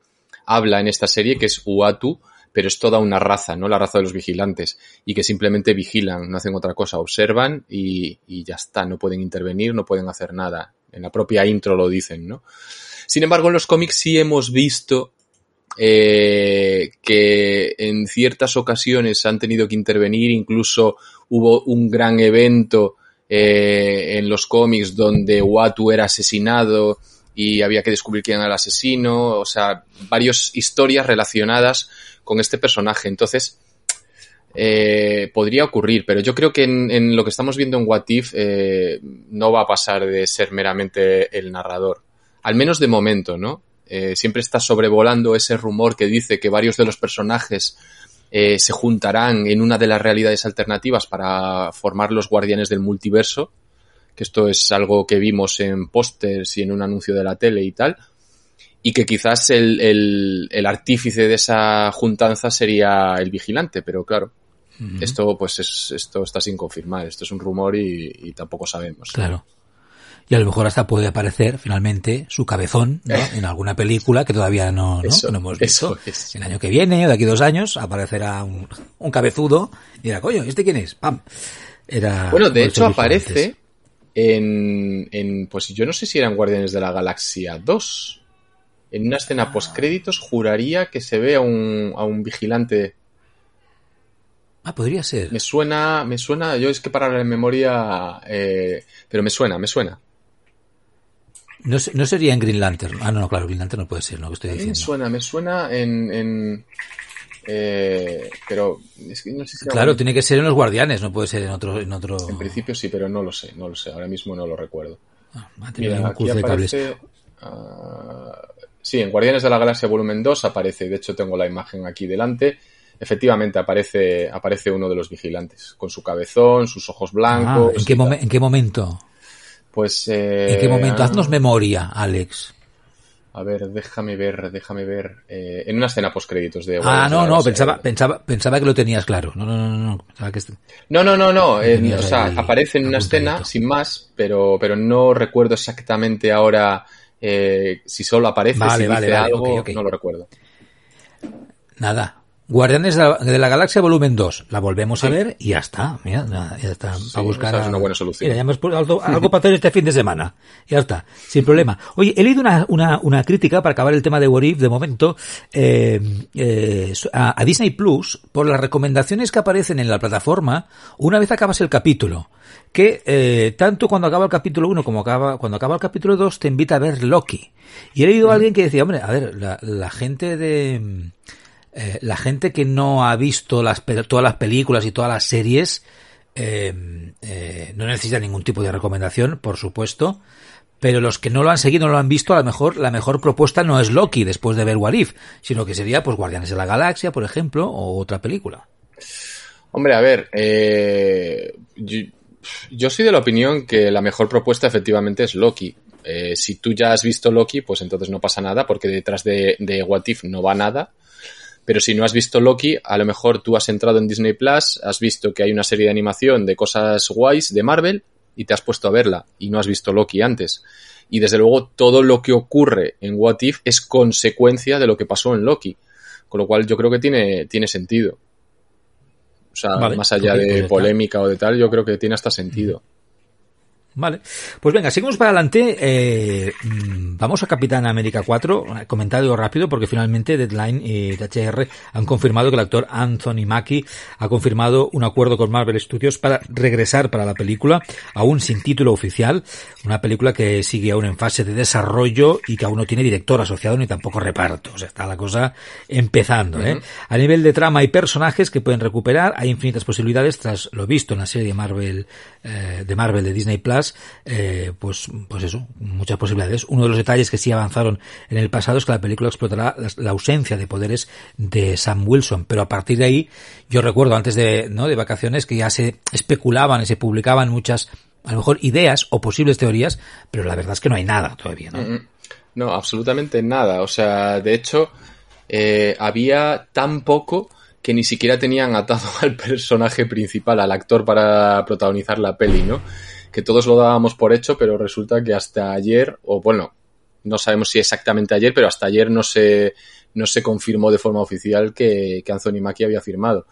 habla en esta serie, que es Uatu, pero es toda una raza, ¿no? La raza de los vigilantes, y que simplemente vigilan, no hacen otra cosa, observan y, ya está, no pueden intervenir, no pueden hacer nada. en la propia intro lo dicen, ¿no? Sin embargo, en los cómics sí hemos visto eh, que en ciertas ocasiones han tenido que intervenir, incluso hubo un gran evento eh, en los cómics donde Watu era asesinado y había que descubrir quién era el asesino, o sea, varias historias relacionadas con este personaje. Entonces, eh, podría ocurrir, pero yo creo que en, lo que estamos viendo en What If eh, no va a pasar de ser meramente el narrador. Al menos de momento, ¿no? Eh, siempre está sobrevolando ese rumor que dice que varios de los personajes eh, se juntarán en una de las realidades alternativas para formar los guardianes del multiverso, que esto es algo que vimos en pósters y en un anuncio de la tele y tal, y que quizás el, el, el artífice de esa juntanza sería el vigilante, pero claro, esto pues es, esto está sin confirmar, esto es un rumor y, y tampoco sabemos. Claro y a lo mejor hasta puede aparecer finalmente su cabezón ¿no? en alguna película que todavía no, ¿no? Eso, no hemos visto. es. El año que viene o de aquí a dos años aparecerá un, un cabezudo y dirá, coño, ¿este quién es? ¡Pam! Era bueno, de hecho aparece en, en, pues yo no sé si eran Guardianes de la Galaxia 2. En una escena postcréditos juraría que se ve a un, a un vigilante. Ah, podría ser. Me suena, me suena, yo es que para la memoria, eh, pero me suena, me suena. No, se- no sería en Green Lantern. Ah, no, no, claro, Green Lantern no puede ser, ¿no? Que estoy mí me diciendo. suena, me suena en, en eh, pero es que no sé si Claro, tiene que ser en los Guardianes, no puede ser en otro. En, otro... en principio sí, pero no lo sé, no lo sé, ahora mismo no lo recuerdo. Ah, va a tener Mira, un aquí cruce de cables. ah, sí, en Guardianes de la Galaxia Volumen 2 aparece, de hecho tengo la imagen aquí delante. Efectivamente aparece, aparece uno de los vigilantes, con su cabezón, sus ojos Ah, blancos. ¿en, qué y tal. momen- ¿En qué momento? Pues. eh, ¿En qué momento? Haznos memoria, Alex. A ver, déjame ver, déjame ver. eh, en una escena postcréditos de. Ah, no, no, pensaba, pensaba, pensaba que lo tenías claro. No, no, no, no. Pensaba que este- No, no, no, no. eh, o sea, aparece en una escena sin más, pero, pero no recuerdo exactamente ahora eh, si solo aparece, Vale, si vale, dice vale, algo, ok, ok. no lo recuerdo. Nada. Guardianes de la, Galaxia volumen 2. La volvemos a ver y ya está. Mira, ya está. Sí, a buscar esa es una buena solución. Mira, ya hemos puesto algo, *laughs* algo para hacer este fin de semana. Ya está. Sin problema. Oye, he leído una, una, una crítica para acabar el tema de What If, de momento, eh, eh, a, a Disney Plus por las recomendaciones que aparecen en la plataforma una vez acabas el capítulo. Que eh, tanto cuando acaba el capítulo 1 como acaba, cuando acaba el capítulo 2 te invita a ver Loki. Y he leído a alguien que decía, hombre, a ver, la, la gente de eh, la gente que no ha visto todas las películas y todas las series eh, eh, no necesita ningún tipo de recomendación, por supuesto. Pero los que no lo han seguido, no lo han visto, a lo mejor la mejor propuesta no es Loki después de ver What If, sino que sería pues Guardianes de la Galaxia, por ejemplo, o otra película. Hombre, a ver, eh, yo, yo soy de la opinión que la mejor propuesta efectivamente es Loki. Si tú ya has visto Loki, pues entonces no pasa nada, porque detrás de, de What If no va nada. Pero si no has visto Loki, a lo mejor tú has entrado en Disney Plus, has visto que hay una serie de animación de cosas guays de Marvel y te has puesto a verla y no has visto Loki antes. Y desde luego todo lo que ocurre en What If es consecuencia de lo que pasó en Loki. Con lo cual yo creo que tiene, tiene sentido. O sea, Vale, más allá de polémica o de tal, yo creo que tiene hasta sentido. Vale. Pues venga, seguimos para adelante. Eh, mm, vamos a Capitán América 4. Comentario rápido porque finalmente Deadline y THR han confirmado que el actor Anthony Mackie ha confirmado un acuerdo con Marvel Studios para regresar para la película, aún sin título oficial. Una película que sigue aún en fase de desarrollo y que aún no tiene director asociado ni tampoco reparto. O sea, está la cosa empezando, ¿eh? A nivel de trama y personajes que pueden recuperar, hay infinitas posibilidades tras lo visto en la serie de Marvel, eh, de Marvel de Disney Plus, eh, pues, pues eso, muchas posibilidades. Uno de los detalles que sí avanzaron en el pasado es que la película explotará la, ausencia de poderes de Sam Wilson, pero a partir de ahí, yo recuerdo antes de, ¿no? de vacaciones que ya se especulaban y se publicaban muchas, a lo mejor ideas o posibles teorías, pero la verdad es que no hay nada todavía, ¿no? No, absolutamente nada. O sea, de hecho, eh, había tan poco que ni siquiera tenían atado *laughs* al personaje principal, al actor para protagonizar la peli, ¿no? Que todos lo dábamos por hecho, pero resulta que hasta ayer, o bueno, no sabemos si exactamente ayer, pero hasta ayer no se, no se confirmó de forma oficial que, Anthony Mackie había firmado.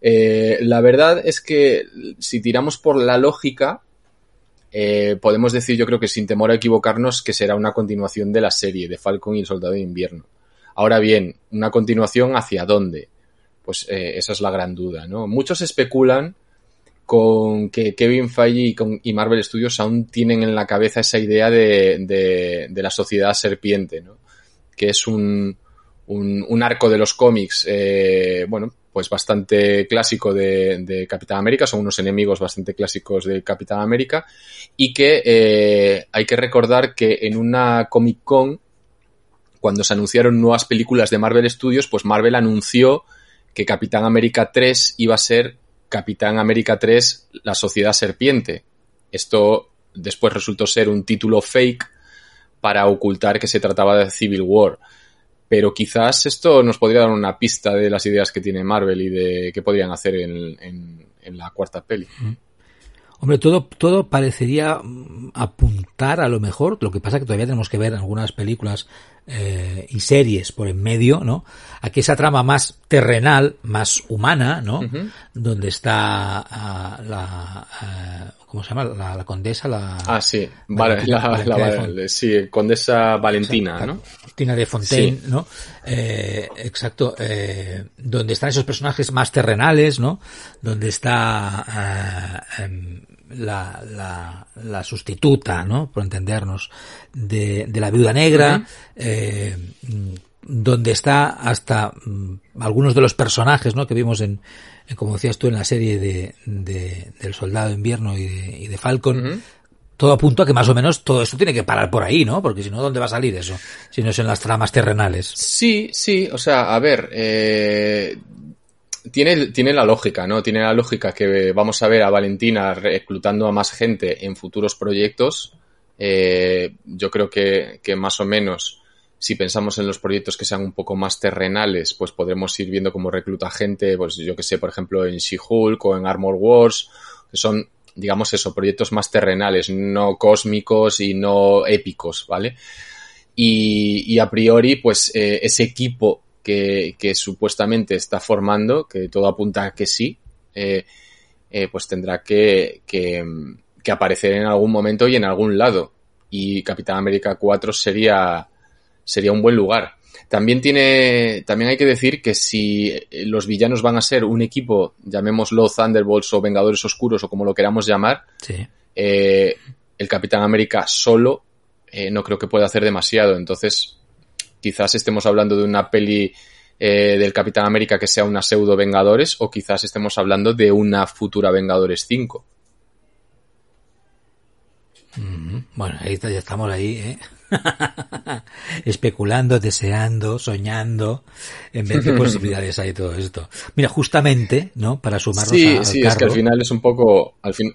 Eh, la verdad es que si tiramos por la lógica, eh, podemos decir, yo creo que sin temor a equivocarnos, que será una continuación de la serie de Falcon y el Soldado de Invierno. Ahora bien, ¿una continuación hacia dónde? Pues eh, esa es la gran duda, ¿no? Muchos especulan con que Kevin Feige y, Marvel Studios aún tienen en la cabeza esa idea de, la sociedad serpiente, ¿no? Que es un, un, arco de los cómics, eh, bueno, pues bastante clásico de, Capitán América, son unos enemigos bastante clásicos de Capitán América, y que eh, hay que recordar que en una Comic Con, cuando se anunciaron nuevas películas de Marvel Studios, pues Marvel anunció que Capitán América 3 iba a ser Capitán América 3, la Sociedad Serpiente. Esto después resultó ser un título fake para ocultar que se trataba de Civil War pero quizás esto nos podría dar una pista de las ideas que tiene Marvel y de qué podrían hacer en, la cuarta peli. Hombre, todo, todo parecería mm, apuntar a lo mejor, lo que pasa que todavía tenemos que ver algunas películas eh, y series por en medio, ¿no? Aquí esa trama más terrenal, más humana, ¿no? Donde está ah, la, eh, ¿cómo se llama? La, condesa, la... Ah, sí, vale, la, sí, condesa Valentina, ¿no? Valentina de Fontaine, ¿no? Eh, exacto, eh, donde están esos personajes más terrenales, ¿no? Donde está em, la, la, la, sustituta, ¿no? Por entendernos, de, de la viuda negra, eh, donde está hasta mm, algunos de los personajes, ¿no? Que vimos en, como decías tú, en la serie de, de del Soldado de Invierno y de, y de Falcon. Todo apunta a que más o menos todo esto tiene que parar por ahí, ¿no? Porque si no, ¿dónde va a salir eso? Si no es en las tramas terrenales. Sí, sí, o sea, a ver, eh, tiene, tiene la lógica, ¿no? Tiene la lógica que vamos a ver a Valentina reclutando a más gente en futuros proyectos. Eh, yo creo que, que, más o menos, si pensamos en los proyectos que sean un poco más terrenales, pues podremos ir viendo cómo recluta gente, pues yo que sé, por ejemplo, en She-Hulk o en Armor Wars, que son, digamos eso, proyectos más terrenales, no cósmicos y no épicos, ¿vale? Y, y a priori, pues eh, ese equipo que, supuestamente está formando, que todo apunta a que sí, eh, eh, pues tendrá que, que, aparecer en algún momento y en algún lado. Y Capitán América 4 sería, sería un buen lugar. También tiene, también hay que decir que si los villanos van a ser un equipo, llamémoslo Thunderbolts o Vengadores Oscuros o como lo queramos llamar, eh, el Capitán América solo no creo que pueda hacer demasiado. Entonces, quizás estemos hablando de una peli eh, del Capitán América que sea una pseudo Vengadores o quizás estemos hablando de una futura Vengadores 5. Bueno, ahí ya estamos ahí, ¿eh? *laughs* especulando, deseando, soñando, en vez de *laughs* posibilidades hay todo esto. Mira, justamente, ¿no? Para sumarnos sí, Sí, es que al final es un poco, al fin.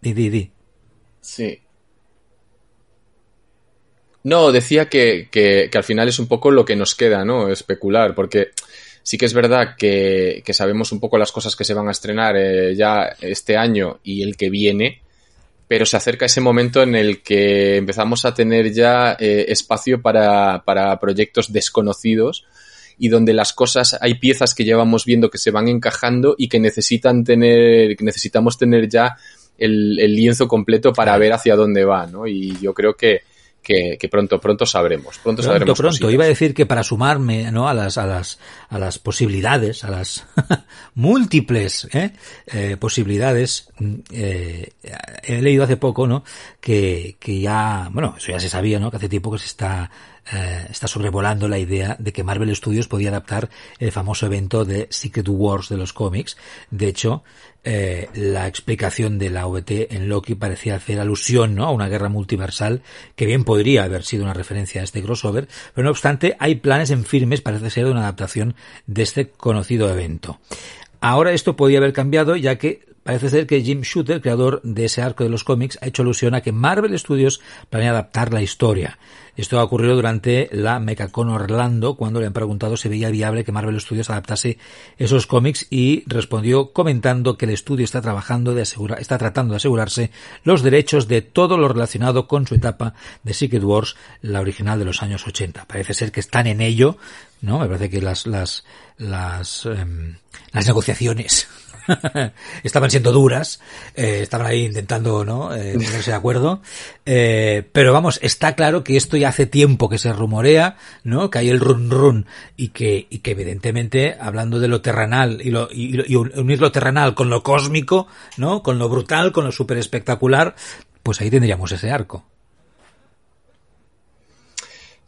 Di, di, di. Sí, no, decía que, que, que, al final es un poco lo que nos queda, ¿no? Especular, porque sí que es verdad que, que sabemos un poco las cosas que se van a estrenar eh, ya este año y el que viene, pero se acerca ese momento en el que empezamos a tener ya eh, espacio para, para proyectos desconocidos y donde las cosas, hay piezas que llevamos viendo que se van encajando y que necesitan tener, que necesitamos tener ya el, el lienzo completo para ver hacia dónde va, ¿no? Y yo creo que, que, pronto, pronto sabremos. Pronto, sabremos. Pronto, Iba a decir que para sumarme, ¿no? A las, a las, a las posibilidades, a las *laughs* múltiples, ¿eh? Eh, posibilidades, mm, eh, he leído hace poco, ¿no? Que, que ya, bueno, eso ya se sabía, ¿no? Que hace tiempo que se está, está sobrevolando la idea de que Marvel Studios podía adaptar el famoso evento de Secret Wars de los cómics. De hecho, eh, la explicación de la OVT en Loki parecía hacer alusión ¿no? a una guerra multiversal que bien podría haber sido una referencia a este crossover, pero no obstante hay planes en firmes, parece ser, de una adaptación de este conocido evento. Ahora esto podía haber cambiado ya que Parece ser que Jim Shooter, creador de ese arco de los cómics, ha hecho alusión a que Marvel Studios planea adaptar la historia. Esto ha ocurrido durante la MechaCon Orlando, cuando le han preguntado si veía viable que Marvel Studios adaptase esos cómics y respondió comentando que el estudio está trabajando de asegurar, está tratando de asegurarse los derechos de todo lo relacionado con su etapa de Secret Wars, la original de los años 80. Parece ser que están en ello, ¿no? Me parece que las, las, las, em, las negociaciones *laughs* estaban siendo duras, eh, estaban ahí intentando, ¿no? Eh, ponerse de acuerdo. Eh, pero vamos, está claro que esto ya hace tiempo que se rumorea, ¿no? Que hay el run run y que, y que evidentemente, hablando de lo terrenal y, lo, y, y unir lo terrenal con lo cósmico, ¿no? Con lo brutal, con lo súper espectacular, pues ahí tendríamos ese arco.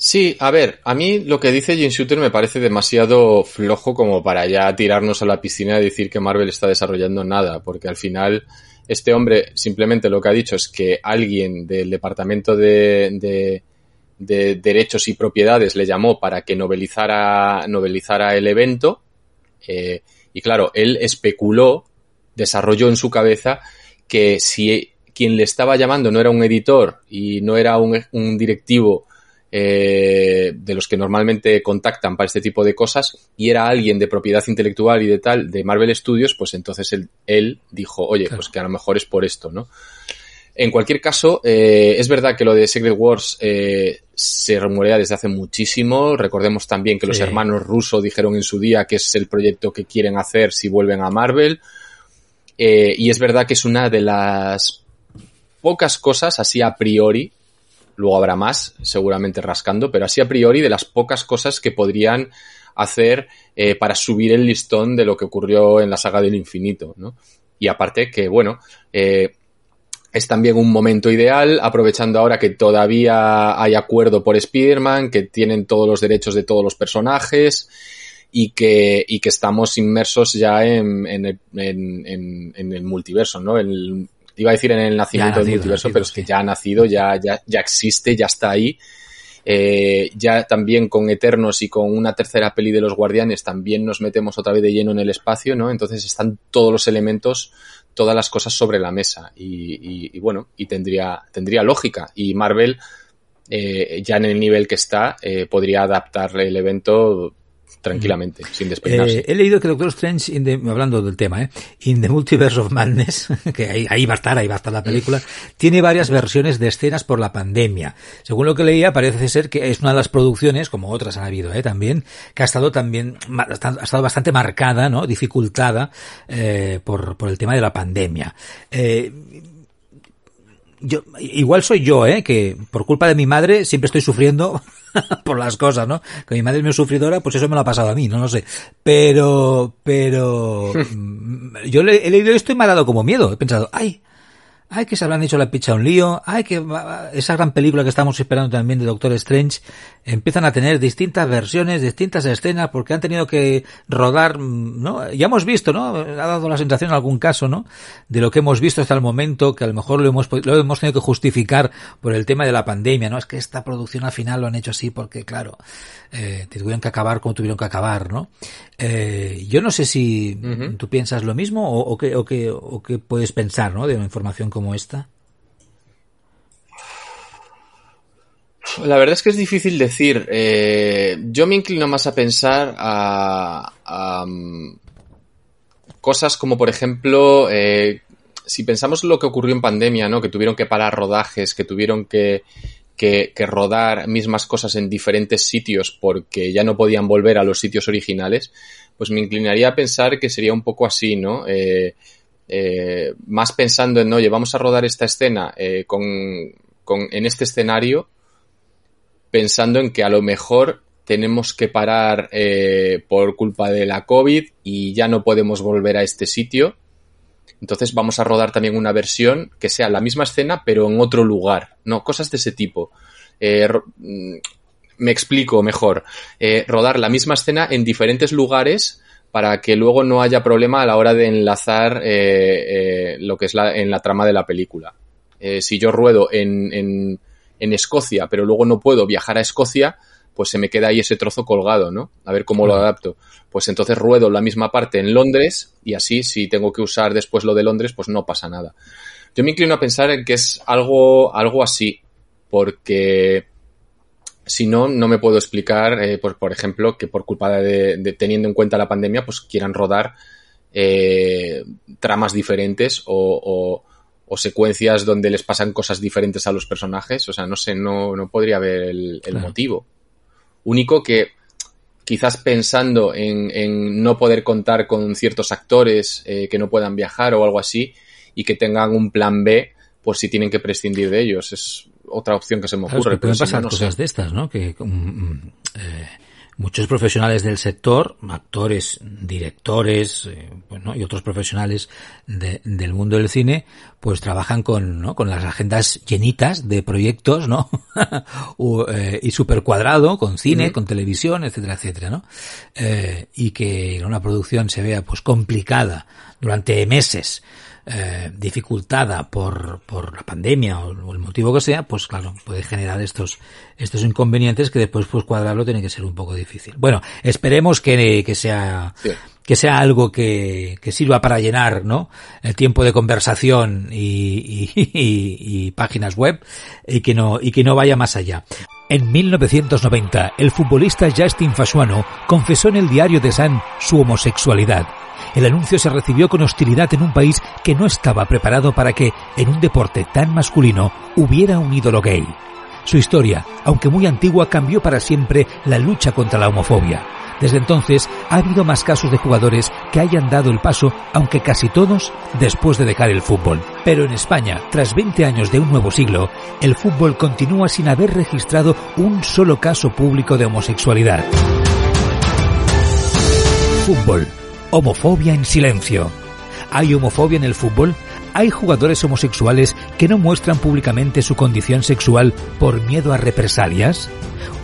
Sí, a ver, a mí lo que dice Jim Shooter me parece demasiado flojo como para ya tirarnos a la piscina y decir que Marvel está desarrollando nada, porque al final este hombre simplemente lo que ha dicho es que alguien del departamento de, de, derechos y propiedades le llamó para que novelizara, novelizara el evento eh, y claro, él especuló, desarrolló en su cabeza que si quien le estaba llamando no era un editor y no era un, un directivo eh, de los que normalmente contactan para este tipo de cosas y era alguien de propiedad intelectual y de tal, de Marvel Studios, pues entonces él, él dijo, oye, pues que a lo mejor es por esto, ¿no? En cualquier caso, eh, es verdad que lo de Secret Wars eh, se rumorea desde hace muchísimo. Recordemos también que los hermanos rusos dijeron en su día que es el proyecto que quieren hacer si vuelven a Marvel. y es verdad que es una de las pocas cosas así a priori Luego habrá más, seguramente rascando, pero así a priori de las pocas cosas que podrían hacer eh, para subir el listón de lo que ocurrió en la saga del infinito, ¿no? Y aparte que, bueno, eh, es también un momento ideal, aprovechando ahora que todavía hay acuerdo por Spider-Man, que tienen todos los derechos de todos los personajes y que, y que estamos inmersos ya en, en, en, en el multiverso, ¿no? En iba a decir en el nacimiento del multiverso, pero es que ya ha nacido, ya, ya, ya existe, ya está ahí. Eh, ya también con Eternos y con una tercera peli de los Guardianes también nos metemos otra vez de lleno en el espacio, ¿no? Entonces están todos los elementos, todas las cosas sobre la mesa y, y, bueno, y tendría, tendría lógica. Y Marvel, eh, ya en el nivel que está, eh, podría adaptar el evento tranquilamente, sin despeinarse. Eh, he leído que Doctor Strange, hablando del tema, ¿eh? In the Multiverse of Madness, *laughs* que ahí, ahí, va a estar, ahí va a estar la película, tiene varias versiones de escenas por la pandemia. Según lo que leía, parece ser que es una de las producciones, como otras han habido, ¿eh? también, que ha estado también, ha estado bastante marcada, ¿no? Dificultada, eh, por, por el tema de la pandemia. Eh, yo, igual soy yo, ¿eh? Que por culpa de mi madre siempre estoy sufriendo *laughs* por las cosas, ¿no? Que mi madre es muy sufridora, pues eso me lo ha pasado a mí, no lo sé. Pero, pero, *laughs* mm, yo le, he leído esto y me ha dado como miedo. He pensado, ay, ay, que se habrán hecho la picha un lío, ay, que esa gran película que estamos esperando también de Doctor Strange, empiezan a tener distintas versiones, distintas escenas, porque han tenido que rodar, ¿no? Ya hemos visto, ¿no? Ha dado la sensación en algún caso, ¿no? De lo que hemos visto hasta el momento, que a lo mejor lo hemos, lo hemos tenido que justificar por el tema de la pandemia, ¿no? Es que esta producción al final lo han hecho así porque, claro, eh, tuvieron que acabar como tuvieron que acabar, ¿no? Eh, yo no sé si tú piensas lo mismo o, o, qué, o, qué, o qué puedes pensar, ¿no? De una información como esta. La verdad es que es difícil decir. Eh, yo me inclino más a pensar a, um, cosas como, por ejemplo, eh, si pensamos en lo que ocurrió en pandemia, ¿no? Que tuvieron que parar rodajes, que tuvieron que, que, que, rodar mismas cosas en diferentes sitios porque ya no podían volver a los sitios originales, pues me inclinaría a pensar que sería un poco así, ¿no? Eh, eh, más pensando en, oye, vamos a rodar esta escena eh, con, con, en este escenario, pensando en que a lo mejor tenemos que parar eh, por culpa de la COVID y ya no podemos volver a este sitio entonces vamos a rodar también una versión que sea la misma escena, pero en otro lugar. No, cosas de ese tipo. Eh, mm, me explico mejor. Rodar la misma escena en diferentes lugares para que luego no haya problema a la hora de enlazar eh, lo que es la, en la trama de la película. si yo ruedo en, en, en Escocia, pero luego no puedo viajar a Escocia, pues se me queda ahí ese trozo colgado, ¿no? A ver cómo lo adapto. Pues entonces ruedo la misma parte en Londres y así si tengo que usar después lo de Londres, pues no pasa nada. Yo me inclino a pensar en que es algo, algo así, porque si no, no me puedo explicar, eh, pues, por ejemplo, que por culpa de, de, teniendo en cuenta la pandemia, pues quieran rodar eh, tramas diferentes o, o, o, secuencias donde les pasan cosas diferentes a los personajes. O sea, no sé, no, no podría haber el, el motivo. Único que quizás pensando en, no poder contar con ciertos actores eh, que no puedan viajar o algo así y que tengan un plan B por si tienen que prescindir de ellos. Es otra opción que se me ocurre. pueden pasar cosas de estas, ¿no? Que mm, mm, eh, muchos profesionales del sector, actores, directores, eh, bueno, y otros profesionales del mundo del cine, pues trabajan con, ¿no? con las agendas llenitas de proyectos, ¿no? *laughs* Eh, y super cuadrado, con cine, con televisión, etcétera, etcétera, ¿no? Eh, y que una producción se vea pues complicada durante meses eh, dificultada por, por la pandemia o, el motivo que sea, pues claro, puede generar estos, estos inconvenientes que después pues cuadrarlo tiene que ser un poco difícil. Bueno, esperemos que, que sea, que sea algo que, que sirva para llenar, ¿no? El tiempo de conversación y, y, *laughs* páginas web y que no, y que no vaya más allá. En 1990, el futbolista Justin Fasuano confesó en el diario de San su homosexualidad el anuncio se recibió con hostilidad en un país que no estaba preparado para que, en un deporte tan masculino, hubiera un ídolo gay. Su historia, aunque muy antigua, cambió para siempre la lucha contra la homofobia. Desde entonces ha habido más casos de jugadores que hayan dado el paso, aunque casi todos después de dejar el fútbol. Pero en España, tras 20 años de un nuevo siglo, el fútbol continúa sin haber registrado un solo caso público de homosexualidad. Fútbol Homofobia en silencio. ¿Hay homofobia en el fútbol? ¿Hay jugadores homosexuales que no muestran públicamente su condición sexual por miedo a represalias?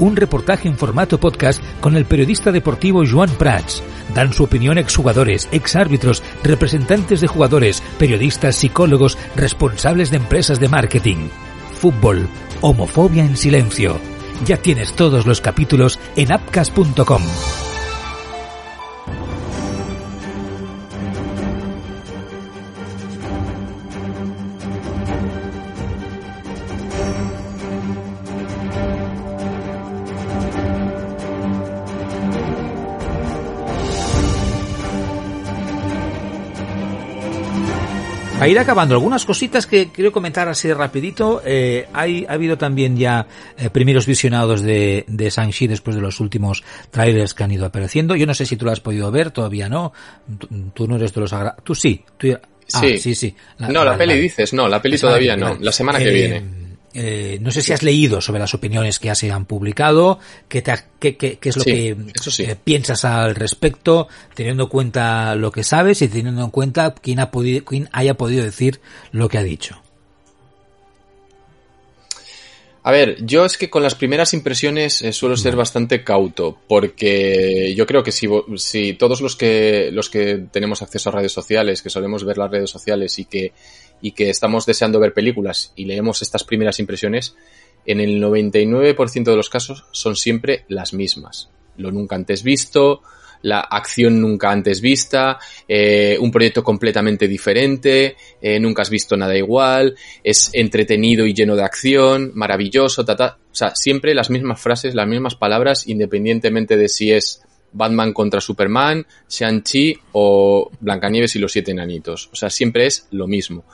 Un reportaje en formato podcast con el periodista deportivo Joan Prats. Dan su opinión exjugadores, exárbitros, representantes de jugadores, periodistas, psicólogos, responsables de empresas de marketing. Fútbol. Homofobia en silencio. Ya tienes todos los capítulos en apcas.com. A ir acabando, algunas cositas que quiero comentar así rapidito. Eh, hay, ha habido también ya eh, primeros visionados de, de Shang-Chi después de los últimos trailers que han ido apareciendo. Yo no sé si tú lo has podido ver, todavía no. Tú, no eres de los agra Tú sí. Tú... Ah, sí. sí, sí. no, la, peli dices, no, la peli todavía no. La semana que viene. Eh, no sé si has leído sobre las opiniones que ya se han publicado, qué, qué, es lo que eh, piensas al respecto, teniendo en cuenta lo que sabes y teniendo en cuenta quién, ha podido, quién haya podido decir lo que ha dicho. A ver, yo es que con las primeras impresiones eh, suelo ser bastante cauto, porque yo creo que si, si todos los que, los que tenemos acceso a redes sociales, que solemos ver las redes sociales y que y que estamos deseando ver películas y leemos estas primeras impresiones, en el 99% de los casos son siempre las mismas. Lo nunca antes visto, la acción nunca antes vista, eh, un proyecto completamente diferente, eh, nunca has visto nada igual, es entretenido y lleno de acción, maravilloso, ta, O sea, siempre las mismas frases, las mismas palabras, independientemente de si es Batman contra Superman, Shang-Chi o Blancanieves y los siete enanitos. O sea, siempre es lo mismo.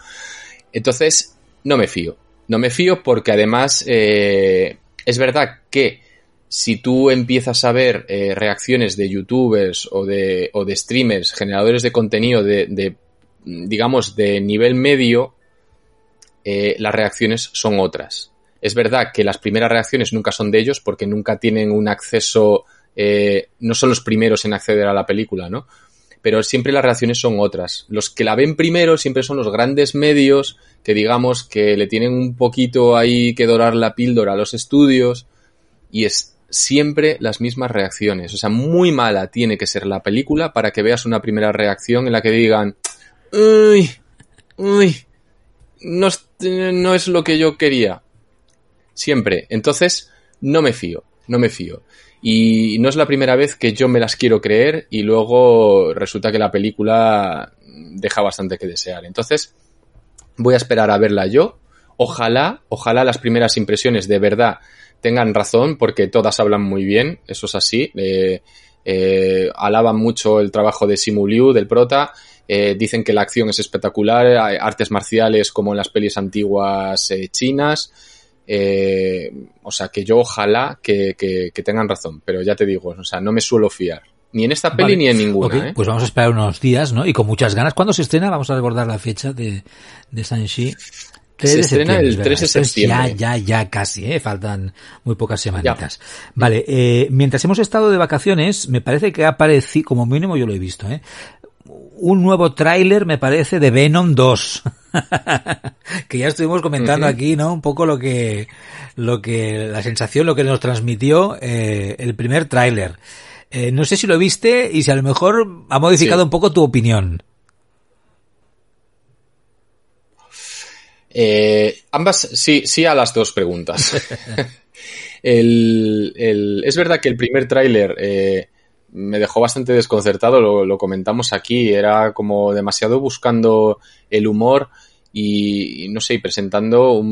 Entonces, no me fío. No me fío porque además eh, es verdad que si tú empiezas a ver eh, reacciones de youtubers o de, o de streamers, generadores de contenido de, digamos, de nivel medio, eh, las reacciones son otras. Es verdad que las primeras reacciones nunca son de ellos porque nunca tienen un acceso eh, no son los primeros en acceder a la película, ¿no? Pero siempre las reacciones son otras. Los que la ven primero siempre son los grandes medios que digamos que le tienen un poquito ahí que dorar la píldora a los estudios y es siempre las mismas reacciones. O sea, muy mala tiene que ser la película para que veas una primera reacción en la que digan, uy, uy, no, no es lo que yo quería. Siempre. Entonces, no me fío, no me fío. Y no es la primera vez que yo me las quiero creer y luego resulta que la película deja bastante que desear. Entonces, voy a esperar a verla yo. Ojalá, ojalá las primeras impresiones de verdad tengan razón, porque todas hablan muy bien, eso es así. Eh, eh, alaban mucho el trabajo de Simu Liu, del prota. Eh, dicen que la acción es espectacular, artes marciales como en las pelis antiguas chinas. Eh, o sea, que yo ojalá que, que, tengan razón, pero ya te digo, o sea, no me suelo fiar. Ni en esta peli ni en ninguna. ¿eh? Pues vamos a esperar unos días, ¿no? Y con muchas ganas. ¿Cuándo se estrena? Vamos a recordar la fecha de, de Shang-Chi. Se estrena el 3 de septiembre. Ya, ya, ya casi, ¿eh? faltan muy pocas semanitas. Vale, eh, mientras hemos estado de vacaciones, me parece que ha aparecido, como mínimo yo lo he visto, ¿eh? Un nuevo tráiler, me parece, de Venom 2. *laughs* que ya estuvimos comentando aquí, ¿no? Un poco lo que, lo que, la sensación, lo que nos transmitió eh, el primer tráiler. Eh, no sé si lo viste y si a lo mejor ha modificado un poco tu opinión. Eh, ambas, sí, sí a las dos preguntas. *laughs* *laughs* es verdad que el primer tráiler eh, me dejó bastante desconcertado, lo, comentamos aquí, era como demasiado buscando el humor y, no sé, presentando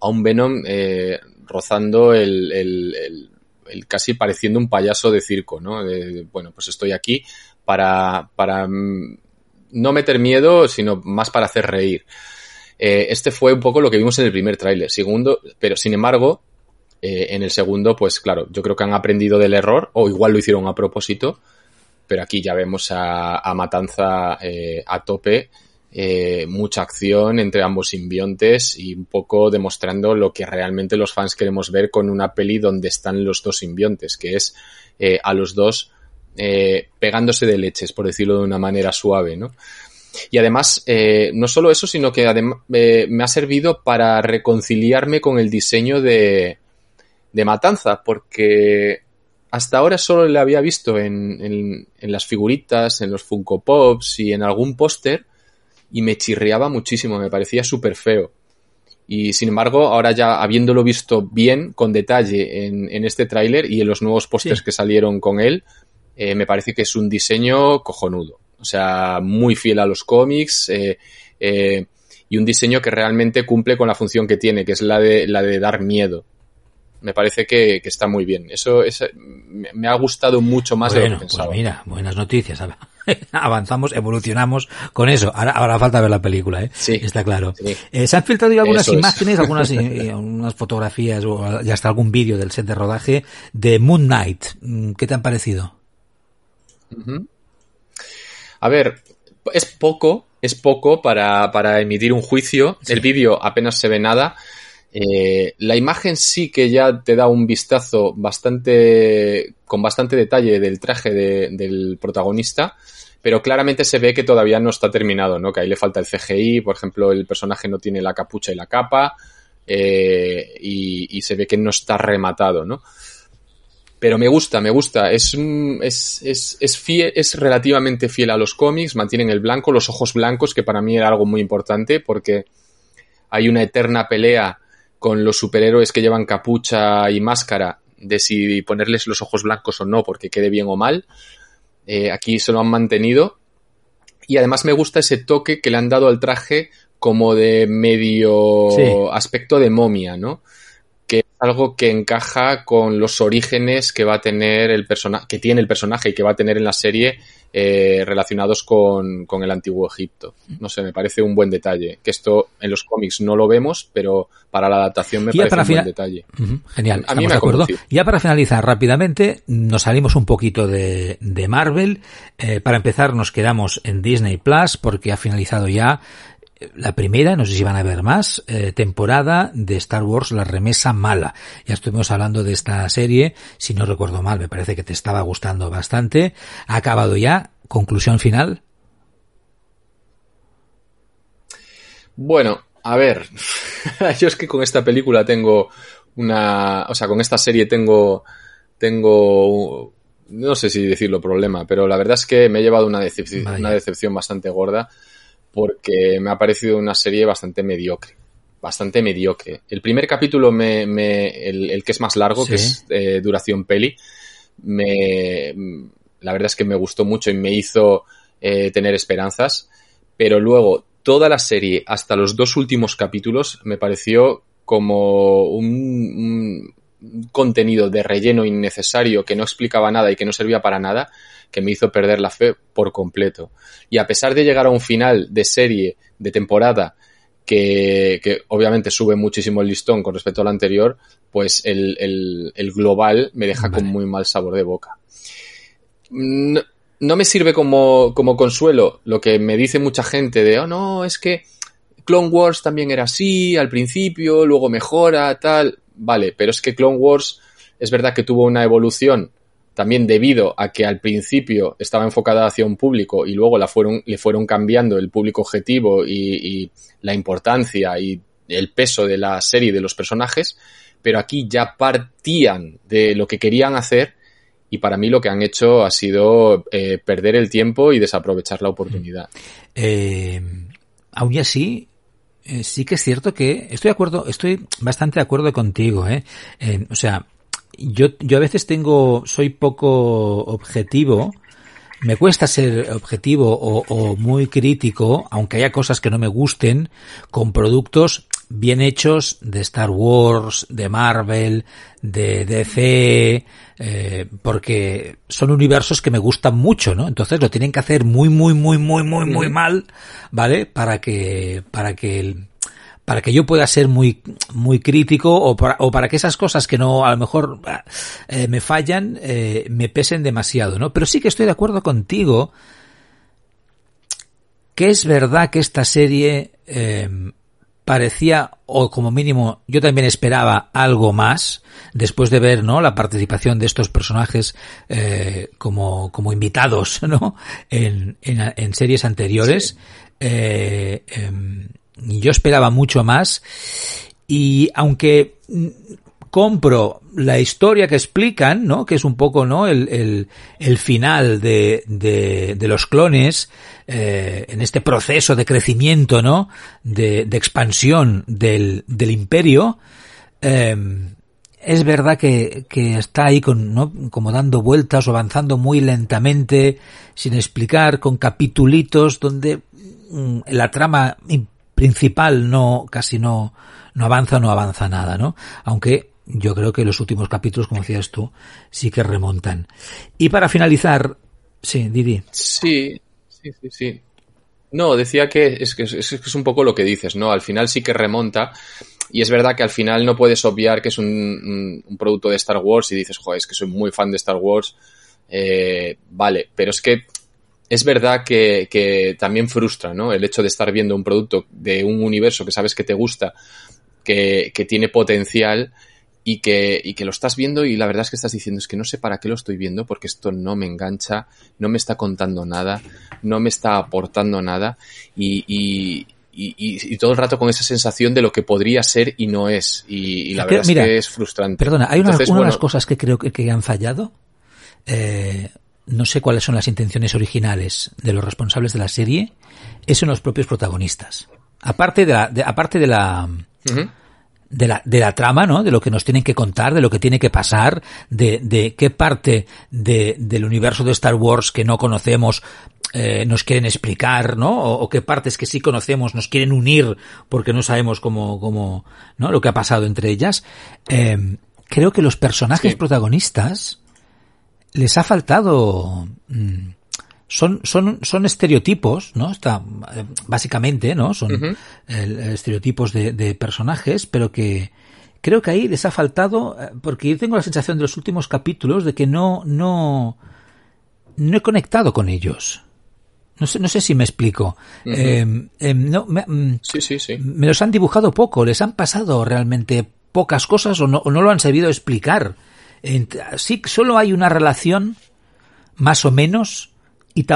a un Venom eh, rozando el, el, casi pareciendo un payaso de circo, ¿no? bueno, pues estoy aquí para, para mm, no meter miedo, sino más para hacer reír. Eh, este fue un poco lo que vimos en el primer tráiler. Segundo, pero sin embargo, eh, en el segundo, pues claro, yo creo que han aprendido del error, o igual lo hicieron a propósito, pero aquí ya vemos a, Matanza eh, a tope, mucha acción entre ambos simbiontes y un poco demostrando lo que realmente los fans queremos ver con una peli donde están los dos simbiontes, que es a los dos pegándose de leches, por decirlo de una manera suave, ¿no? Y además, eh, no solo eso, sino que eh, me ha servido para reconciliarme con el diseño de, de Matanza, porque hasta ahora solo le había visto en, en, las figuritas, en los Funko Pops y en algún póster, y me chirriaba muchísimo, me parecía súper feo. Y sin embargo, ahora ya habiéndolo visto bien, con detalle en, en este tráiler y en los nuevos pósters que salieron con él, eh, me parece que es un diseño cojonudo. O sea, muy fiel a los cómics eh, eh, y un diseño que realmente cumple con la función que tiene, que es la de, la de dar miedo. Me parece que, está muy bien. Eso es, me ha gustado mucho más de lo que pues pensaba. Pues mira, buenas noticias. *laughs* Avanzamos, evolucionamos con eso. Ahora, ahora falta ver la película, ¿eh? Sí. Está claro. Eh, se han filtrado ya algunas imágenes, algunas, *laughs* algunas fotografías o ya hasta algún vídeo del set de rodaje de Moon Knight. Mm, ¿Qué te han parecido? A ver, es poco, es poco para, para emitir un juicio. El vídeo apenas se ve nada. Eh, la imagen sí que ya te da un vistazo bastante, con bastante detalle del traje del protagonista, pero claramente se ve que todavía no está terminado, ¿no? Que ahí le falta el CGI, por ejemplo, el personaje no tiene la capucha y la capa, eh, y, y, se ve que no está rematado, ¿no? pero me gusta, me gusta. Es, es, es, es, fiel, es relativamente fiel a los cómics, mantienen el blanco, los ojos blancos, que para mí era algo muy importante porque hay una eterna pelea con los superhéroes que llevan capucha y máscara de si ponerles los ojos blancos o no porque quede bien o mal. Eh, aquí se lo han mantenido. Y además me gusta ese toque que le han dado al traje como de medio aspecto de momia, ¿no? Algo que encaja con los orígenes que va a tener el personaje, que tiene el personaje y que va a tener en la serie eh, relacionados con, el antiguo Egipto. No sé, me parece un buen detalle. Que esto en los cómics no lo vemos, pero para la adaptación me parece un buen detalle. Genial, a mí me de acuerdo. Ya para finalizar rápidamente, nos salimos un poquito de, de Marvel. Eh, para empezar, nos quedamos en Disney Plus porque ha finalizado ya la primera, no sé si van a ver más, eh, temporada de Star Wars La Remesa Mala. Ya estuvimos hablando de esta serie, si no recuerdo mal, me parece que te estaba gustando bastante. Ha acabado ya, conclusión final. Bueno, a ver, *laughs* yo es que con esta película tengo una, o sea, con esta serie tengo, tengo, no sé si decirlo problema, pero la verdad es que me he llevado una decepción, una decepción bastante gorda porque me ha parecido una serie bastante mediocre. Bastante mediocre. El primer capítulo, me, me el, que es más largo, que es eh, duración peli, me, la verdad es que me gustó mucho y me hizo eh, tener esperanzas. Pero luego, toda la serie, hasta los dos últimos capítulos, me pareció como un contenido de relleno innecesario que no explicaba nada y que no servía para nada que me hizo perder la fe por completo. Y a pesar de llegar a un final de serie, de temporada, que, obviamente sube muchísimo el listón con respecto al anterior, pues el, el, global me deja con muy mal sabor de boca. No, no me sirve como, como, consuelo lo que me dice mucha gente de, oh no, es que Clone Wars también era así al principio, luego mejora, tal. Vale, pero es que Clone Wars es verdad que tuvo una evolución también debido a que al principio estaba enfocada hacia un público y luego le fueron cambiando el público objetivo y, la importancia y el peso de la serie de los personajes, pero aquí ya partían de lo que querían hacer y para mí lo que han hecho ha sido eh, perder el tiempo y desaprovechar la oportunidad. Eh, aún así, eh, sí que es cierto que estoy de acuerdo, estoy bastante de acuerdo contigo, ¿eh? o sea, yo, yo a veces tengo, soy poco objetivo, me cuesta ser objetivo o, muy crítico, aunque haya cosas que no me gusten, con productos bien hechos de Star Wars, de Marvel, de DC, eh, porque son universos que me gustan mucho, ¿no? Entonces lo tienen que hacer muy, muy, muy, muy, muy, muy mal, ¿vale? Para que, para que el, para que yo pueda ser muy, muy crítico o para, o para que esas cosas que no, a lo mejor eh, me fallan, eh, me pesen demasiado, ¿no? Pero sí que estoy de acuerdo contigo que es verdad que esta serie eh, parecía, o como mínimo yo también esperaba algo más, después de ver, ¿no? La participación de estos personajes eh, como, como invitados, *laughs* ¿no? En, en, en series anteriores. Eh, em, yo esperaba mucho más y aunque compro la historia que explican, ¿no? Que es un poco, ¿no? El, el, el final de, de, los clones eh, en este proceso de crecimiento, ¿no? De, de expansión del, del imperio. Eh, es verdad que, que está ahí con, ¿no? como dando vueltas o avanzando muy lentamente, sin explicar, con capitulitos donde mm, la trama principal no, casi no, no avanza, no avanza nada, ¿no? Aunque yo creo que los últimos capítulos, como decías tú, sí que remontan. Y para finalizar, sí, Didi. Sí, sí, sí, sí. No, decía que es, que es, un poco lo que dices, ¿no? Al final sí que remonta. Y es verdad que al final no puedes obviar que es un, producto de Star Wars y dices, joder, es que soy muy fan de Star Wars. Eh, vale, pero es que es verdad que, que, también frustra, ¿no? El hecho de estar viendo un producto de un universo que sabes que te gusta, que, que tiene potencial y que, y que lo estás viendo y la verdad es que estás diciendo es que no sé para qué lo estoy viendo porque esto no me engancha, no me está contando nada, no me está aportando nada y, y, y, y, todo el rato con esa sensación de lo que podría ser y no es. Y, la verdad es que es frustrante. Perdona, hay una, una de las cosas que creo que, que han fallado. Eh, no sé cuáles son las intenciones originales de los responsables de la serie, es en los propios protagonistas. Aparte de la, de, aparte de la, de la, de la trama, ¿no? De lo que nos tienen que contar, de lo que tiene que pasar, de, de qué parte de, del universo de Star Wars que no conocemos eh, nos quieren explicar, ¿no? O, o, qué partes que sí conocemos nos quieren unir porque no sabemos cómo, cómo, ¿no? Lo que ha pasado entre ellas. Eh, creo que los personajes sí. protagonistas, les ha faltado mm, son son son estereotipos no está básicamente no son uh -huh. estereotipos de, de, personajes pero que creo que ahí les ha faltado eh, porque yo tengo la sensación de los últimos capítulos de que no no no he conectado con ellos no sé, no sé si me explico. Uh -huh. eh, eh, no, me, mm, sí, sí, sí. me los han dibujado poco, les han pasado realmente pocas cosas o no, o no lo han sabido explicar sí, solo hay una relación, más o menos,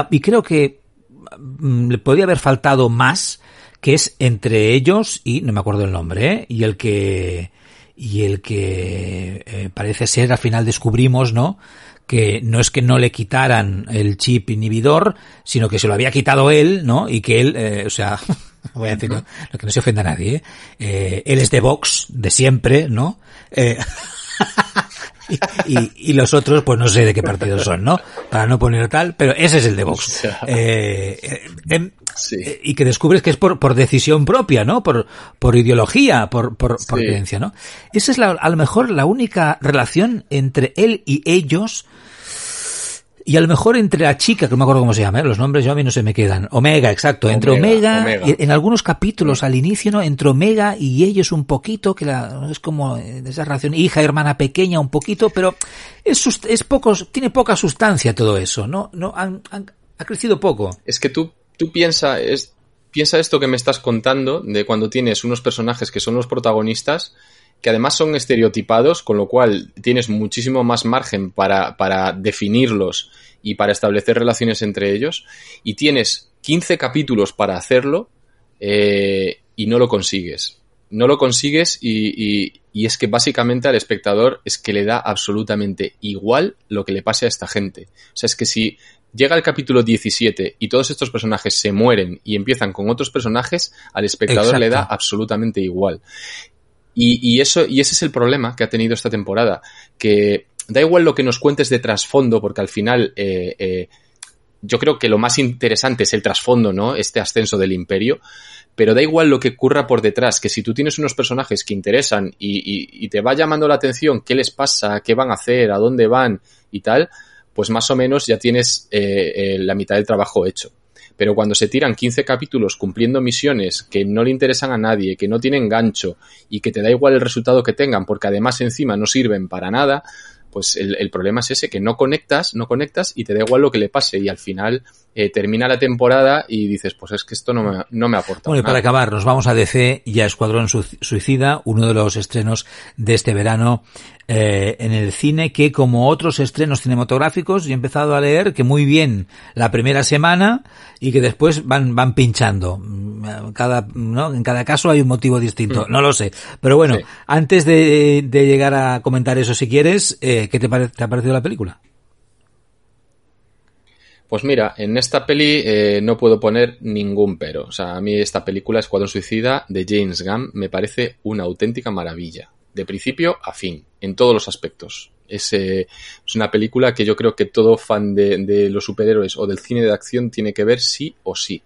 y, creo que mm, le podría haber faltado más, que es entre ellos y, no me acuerdo el nombre, ¿eh? y el que, y el que eh, parece ser, al final descubrimos, ¿no? que no es que no le quitaran el chip inhibidor, sino que se lo había quitado él, ¿no? Y que él, eh, o sea, *laughs* voy a decir, lo que no se ofenda a nadie, eh él es de Vox, de siempre, ¿no? *laughs* *laughs* Y, y, los otros, pues no sé de qué partido son, ¿no? Para no poner tal, pero ese es el de Vox. *laughs* Eh, eh, sí. eh, y que descubres que es por, por decisión propia, ¿no? Por, por ideología, por, por, por creencia, ¿no? Esa es la, a lo mejor la única relación entre él y ellos y a lo mejor entre la chica, que no me acuerdo cómo se llama, ¿eh? los nombres yo a mí no se me quedan. Omega, exacto. Entre Omega, en algunos capítulos al inicio, ¿no? Entre Omega y ellos un poquito, que la, es como eh, esa relación hija, hermana pequeña un poquito, pero es, es poco, tiene poca sustancia todo eso, ¿no? no han, ha crecido poco. Es que tú, tú piensa, es, piensa esto que me estás contando de cuando tienes unos personajes que son los protagonistas que además son estereotipados, con lo cual tienes muchísimo más margen para, para definirlos y para establecer relaciones entre ellos, y tienes 15 capítulos para hacerlo eh, y no lo consigues. No lo consigues y, y, y, es que básicamente al espectador es que le da absolutamente igual lo que le pase a esta gente. O sea, es que si llega el capítulo 17 y todos estos personajes se mueren y empiezan con otros personajes, al espectador le da absolutamente igual. Y, eso, y ese es el problema que ha tenido esta temporada, que da igual lo que nos cuentes de trasfondo, porque al final eh, eh, yo creo que lo más interesante es el trasfondo, ¿no? Este ascenso del imperio, pero da igual lo que ocurra por detrás, que si tú tienes unos personajes que interesan y, te va llamando la atención qué les pasa, qué van a hacer, a dónde van y tal, pues más o menos ya tienes eh, la mitad del trabajo hecho. Pero cuando se tiran 15 capítulos cumpliendo misiones que no le interesan a nadie, que no tienen gancho y que te da igual el resultado que tengan porque además encima no sirven para nada, pues el, problema es ese, que no conectas, no conectas y te da igual lo que le pase y al final eh, termina la temporada y dices, pues es que esto no me, no me aporta. Bueno, y para acabar, nos vamos a DC y a Escuadrón Suicida, uno de los estrenos de este verano eh, en el cine que como otros estrenos cinematográficos yo he empezado a leer que muy bien la primera semana y que después van van pinchando cada ¿no? en cada caso hay un motivo distinto mm. no lo sé pero bueno antes de, de, llegar a comentar eso si quieres eh, ¿qué te, te ha parecido la película? Pues mira, en esta peli eh, no puedo poner ningún pero. O sea, a mí esta película, Escuadrón Suicida, de James Gunn, me parece una auténtica maravilla de principio a fin, en todos los aspectos. Es, eh, una película que yo creo que todo fan de, los superhéroes o del cine de acción tiene que ver sí o sí.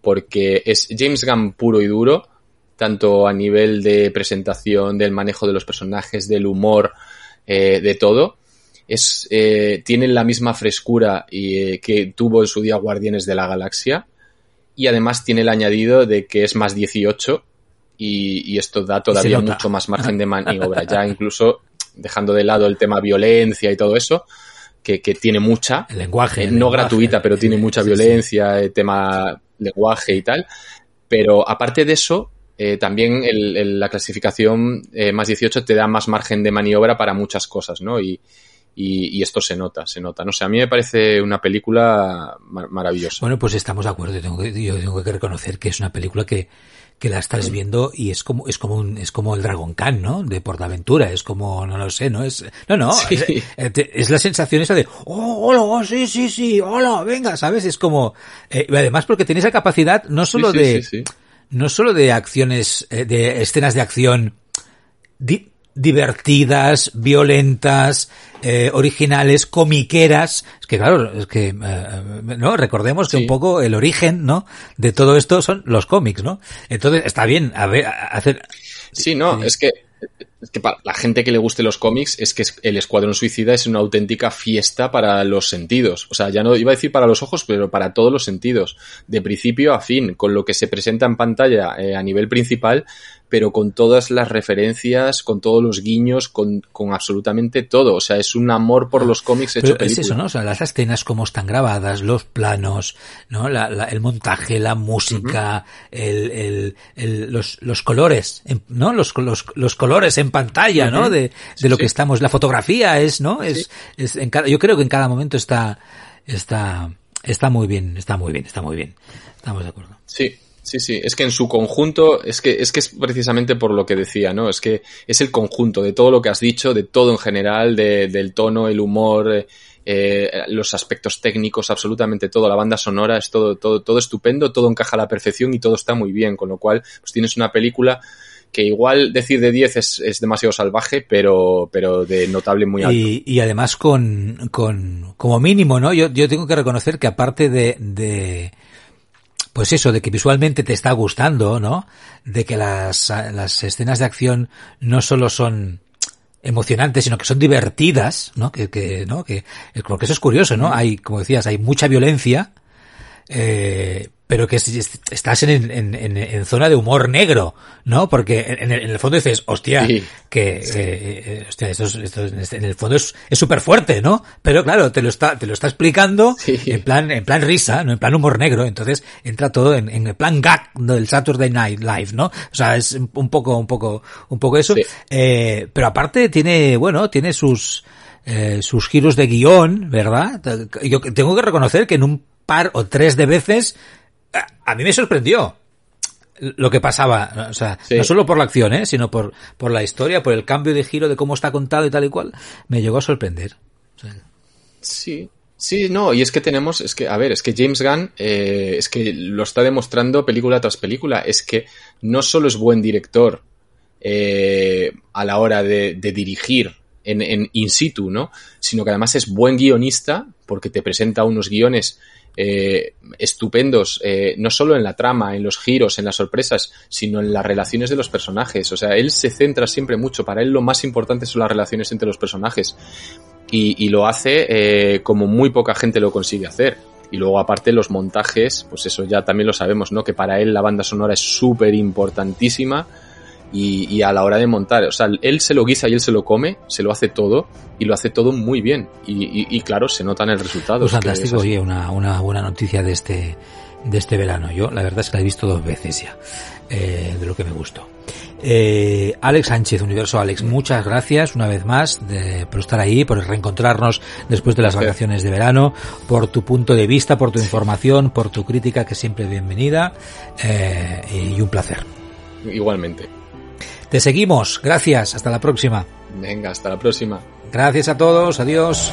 Porque es James Gunn puro y duro, tanto a nivel de presentación, del manejo de los personajes, del humor, eh, de todo. Es, eh, tiene la misma frescura y, eh, que tuvo en su día Guardianes de la Galaxia. Y además tiene el añadido de que es más 18 y, y esto da todavía mucho más margen de *laughs* maniobra. Ya incluso dejando de lado el tema violencia y todo eso, que, que tiene mucha. El lenguaje. Eh, no gratuita, pero tiene mucha sí, violencia, sí. el tema lenguaje y tal. Pero aparte de eso, eh, también el, el, la clasificación eh, más 18 te da más margen de maniobra para muchas cosas, ¿no? Y, y, y, esto se nota, se nota. No sé, a mí me parece una película mar maravillosa. Bueno, pues estamos de acuerdo. Yo tengo, que, yo tengo que reconocer que es una película que, que la estás viendo y es como es como un, es como el Dragon Khan, ¿no? De Portaventura, es como no lo sé, no es no no sí. es, es, la sensación esa de oh hola oh, sí sí sí hola venga sabes es como eh, además porque tiene esa capacidad no solo sí, de sí, no solo de acciones eh, de escenas de acción di divertidas, violentas, eh, originales, comiqueras. Es que claro, es que, eh, no, recordemos que sí. un poco el origen, ¿no? De todo esto son los cómics, ¿no? Entonces, está bien a ver, a hacer. Sí, no, es que que para la gente que le guste los cómics es que el Escuadrón Suicida es una auténtica fiesta para los sentidos. O sea, ya no iba a decir para los ojos, pero para todos los sentidos. De principio a fin, con lo que se presenta en pantalla eh, a nivel principal, pero con todas las referencias, con todos los guiños, con, con absolutamente todo. O sea, es un amor por los cómics hecho pero Es eso, ¿no? O sea, las escenas como están grabadas, los planos, ¿no? La, la, el montaje, la música, uh -huh. el, el, el, los, los colores, ¿no? Los, los, los colores en pantalla, ¿no? De, de sí, lo que estamos, la fotografía es, ¿no? Es, sí. es en cada, yo creo que en cada momento está, está, está muy bien, está muy bien, está muy bien. Estamos de acuerdo. Sí, Sí, sí, es que en su conjunto, es que, es que es precisamente por lo que decía, ¿no? Es que es el conjunto de todo lo que has dicho, de todo en general, de, del tono, el humor, eh, los aspectos técnicos, absolutamente todo, la banda sonora, es todo, todo, todo estupendo, todo encaja a la perfección y todo está muy bien, con lo cual, pues tienes una película que igual decir de 10 es, es, demasiado salvaje, pero, pero de notable muy alto. Y, además con, con, como mínimo, ¿no? Yo, yo tengo que reconocer que aparte de, pues eso, de que visualmente te está gustando, ¿no? De que las, las escenas de acción no solo son emocionantes, sino que son divertidas, ¿no? Que, que, ¿no? Que, porque eso es curioso, ¿no? Hay, como decías, hay mucha violencia, eh, pero que estás en, en, en, zona de humor negro, ¿no? Porque en, el, fondo dices, hostia, que, eh, hostia, esto, esto, en el fondo es súper fuerte, ¿no? Pero claro, te lo está, te lo está explicando en plan, en plan risa, ¿no? En plan humor negro, entonces entra todo en, en el plan gag del Saturday Night Live, ¿no? O sea, es un poco, un poco, un poco eso. Eh, pero aparte tiene, bueno, tiene sus, eh, sus giros de guion, ¿verdad? Yo tengo que reconocer que en un par o tres de veces a mí me sorprendió lo que pasaba, o sea, no solo por la acción, ¿eh? sino por, por la historia, por el cambio de giro de cómo está contado y tal y cual, me llegó a sorprender. Sí, sí, no, y es que tenemos, es que, a ver, es que James Gunn, eh, es que lo está demostrando película tras película, es que no solo es buen director eh, a la hora de, de dirigir en, en, in situ, ¿no? Sino que además es buen guionista porque te presenta unos guiones eh, estupendos, eh, no solo en la trama, en los giros, en las sorpresas, sino en las relaciones de los personajes. O sea, él se centra siempre mucho. Para él lo más importante son las relaciones entre los personajes. Y, lo hace eh, como muy poca gente lo consigue hacer. Y luego, aparte, los montajes, pues eso ya también lo sabemos, ¿no? Que para él la banda sonora es súper importantísima y, a la hora de montar, o sea, él se lo guisa y él se lo come, se lo hace todo y lo hace todo muy bien. Y, claro, se nota en el resultado. Pues fantástico, oye, una, una buena noticia de este, de este verano. Yo la verdad es que la he visto dos veces ya, eh, de lo que me gustó. Eh, Alex Sánchez, Universo Alex, muchas gracias una vez más por estar ahí, por reencontrarnos después de las vacaciones de verano, por tu punto de vista, por tu información, por tu crítica, que siempre bienvenida, eh, y un placer. Igualmente. Te seguimos. Gracias. Hasta la próxima. Venga, hasta la próxima. Gracias a todos. Adiós.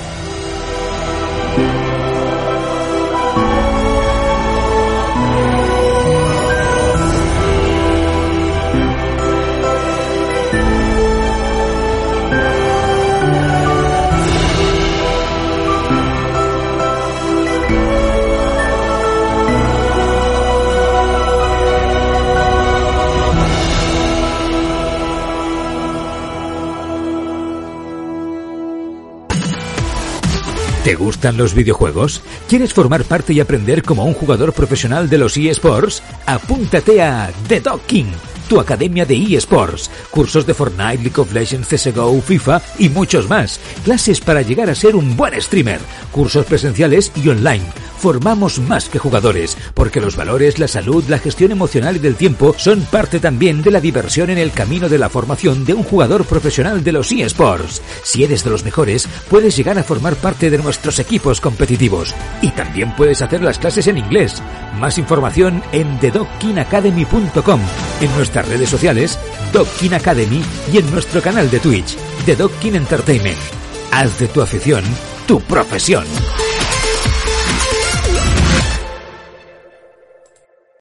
¿Te gustan los videojuegos? ¿Quieres formar parte y aprender como un jugador profesional de los eSports? Apúntate a The King tu academia de eSports, cursos de Fortnite, League of Legends, CSGO, FIFA y muchos más, clases para llegar a ser un buen streamer, cursos presenciales y online. Formamos más que jugadores, porque los valores, la salud, la gestión emocional y del tiempo son parte también de la diversión en el camino de la formación de un jugador profesional de los eSports. Si eres de los mejores, puedes llegar a formar parte de nuestros equipos competitivos. Y también puedes hacer las clases en inglés. Más información en thedockinacademy.com, en nuestras redes sociales, Dockin Academy y en nuestro canal de Twitch, The Entertainment. Haz de tu afición tu profesión.